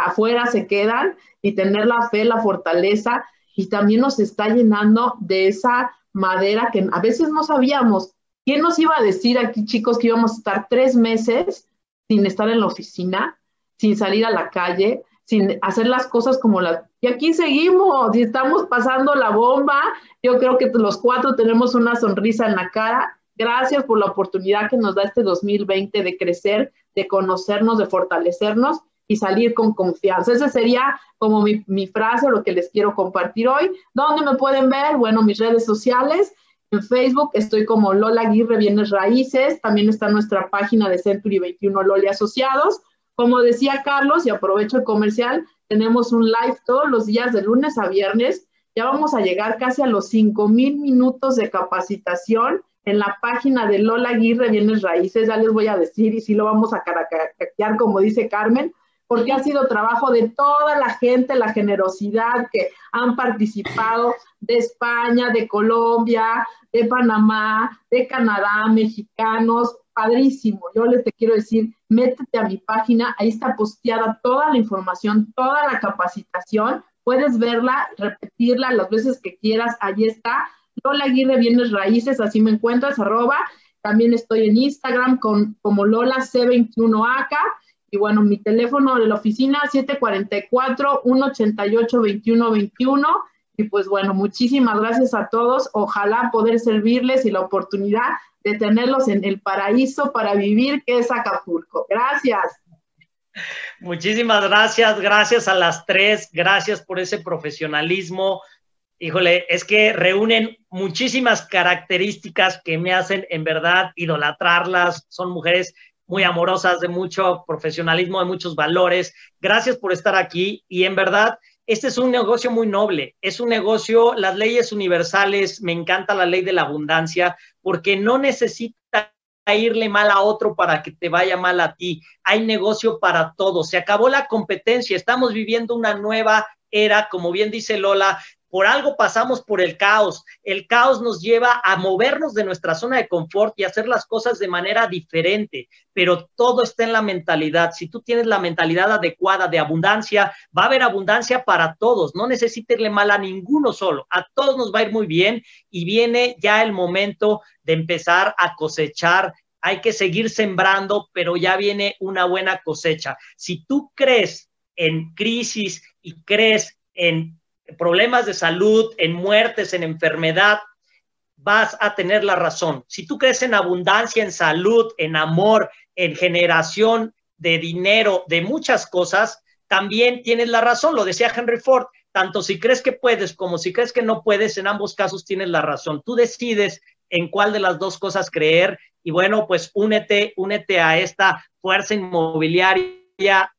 afuera se quedan y tener la fe, la fortaleza y también nos está llenando de esa madera que a veces no sabíamos. ¿Quién nos iba a decir aquí, chicos, que íbamos a estar tres meses sin estar en la oficina, sin salir a la calle, sin hacer las cosas como las... Y aquí seguimos y estamos pasando la bomba. Yo creo que los cuatro tenemos una sonrisa en la cara. Gracias por la oportunidad que nos da este 2020 de crecer, de conocernos, de fortalecernos y salir con confianza. Esa sería como mi, mi frase lo que les quiero compartir hoy. ¿Dónde me pueden ver? Bueno, mis redes sociales. En Facebook estoy como Lola Aguirre Bienes Raíces. También está nuestra página de Century 21 Loli Asociados. Como decía Carlos, y aprovecho el comercial, tenemos un live todos los días de lunes a viernes. Ya vamos a llegar casi a los 5 mil minutos de capacitación en la página de Lola Aguirre Bienes Raíces. Ya les voy a decir y si lo vamos a caracatear, como dice Carmen, porque ha sido trabajo de toda la gente, la generosidad que han participado de España, de Colombia, de Panamá, de Canadá, mexicanos, padrísimo. Yo les te quiero decir, métete a mi página, ahí está posteada toda la información, toda la capacitación, puedes verla, repetirla las veces que quieras, ahí está. Lola Aguirre Bienes Raíces, así me encuentras, arroba. También estoy en Instagram con, como Lola C21AK. Y bueno, mi teléfono de la oficina 744-188-2121. Y pues bueno, muchísimas gracias a todos. Ojalá poder servirles y la oportunidad de tenerlos en el paraíso para vivir, que es Acapulco. Gracias. Muchísimas gracias, gracias a las tres, gracias por ese profesionalismo. Híjole, es que reúnen muchísimas características que me hacen en verdad idolatrarlas. Son mujeres muy amorosas, de mucho profesionalismo, de muchos valores. Gracias por estar aquí y en verdad, este es un negocio muy noble, es un negocio, las leyes universales, me encanta la ley de la abundancia, porque no necesita irle mal a otro para que te vaya mal a ti. Hay negocio para todos. Se acabó la competencia. Estamos viviendo una nueva era, como bien dice Lola, por algo pasamos por el caos. El caos nos lleva a movernos de nuestra zona de confort y hacer las cosas de manera diferente, pero todo está en la mentalidad. Si tú tienes la mentalidad adecuada de abundancia, va a haber abundancia para todos. No necesites mal a ninguno solo. A todos nos va a ir muy bien y viene ya el momento de empezar a cosechar hay que seguir sembrando, pero ya viene una buena cosecha. Si tú crees en crisis y crees en problemas de salud, en muertes, en enfermedad, vas a tener la razón. Si tú crees en abundancia, en salud, en amor, en generación de dinero, de muchas cosas, también tienes la razón. Lo decía Henry Ford, tanto si crees que puedes como si crees que no puedes, en ambos casos tienes la razón. Tú decides en cuál de las dos cosas creer y bueno, pues únete, únete a esta fuerza inmobiliaria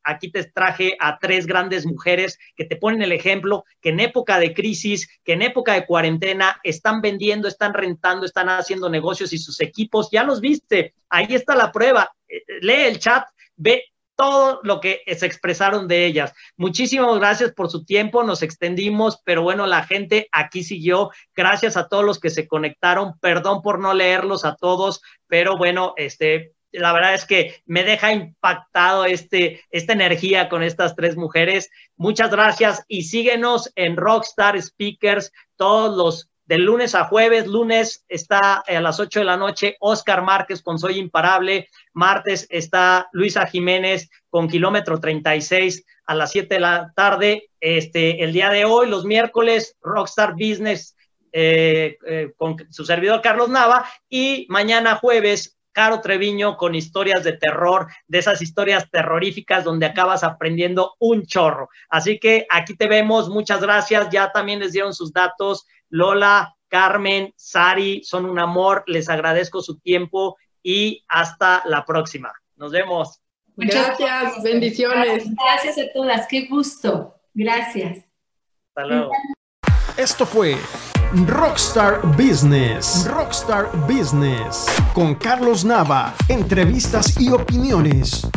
aquí te traje a tres grandes mujeres que te ponen el ejemplo, que en época de crisis, que en época de cuarentena están vendiendo, están rentando, están haciendo negocios y sus equipos, ya los viste, ahí está la prueba, eh, lee el chat, ve todo lo que se expresaron de ellas. Muchísimas gracias por su tiempo, nos extendimos, pero bueno, la gente aquí siguió. Gracias a todos los que se conectaron. Perdón por no leerlos a todos, pero bueno, este, la verdad es que me deja impactado este, esta energía con estas tres mujeres. Muchas gracias y síguenos en Rockstar Speakers todos los de lunes a jueves. Lunes está a las 8 de la noche Oscar Márquez con Soy Imparable. Martes está Luisa Jiménez con Kilómetro 36 a las 7 de la tarde. Este, el día de hoy, los miércoles, Rockstar Business eh, eh, con su servidor Carlos Nava. Y mañana jueves, Caro Treviño con historias de terror, de esas historias terroríficas donde acabas aprendiendo un chorro. Así que aquí te vemos, muchas gracias, ya también les dieron sus datos. Lola, Carmen, Sari, son un amor, les agradezco su tiempo y hasta la próxima. Nos vemos. Muchas gracias, bendiciones. Gracias a todas, qué gusto. Gracias. Hasta luego. Esto fue Rockstar Business. Rockstar Business. Con Carlos Nava. Entrevistas y opiniones.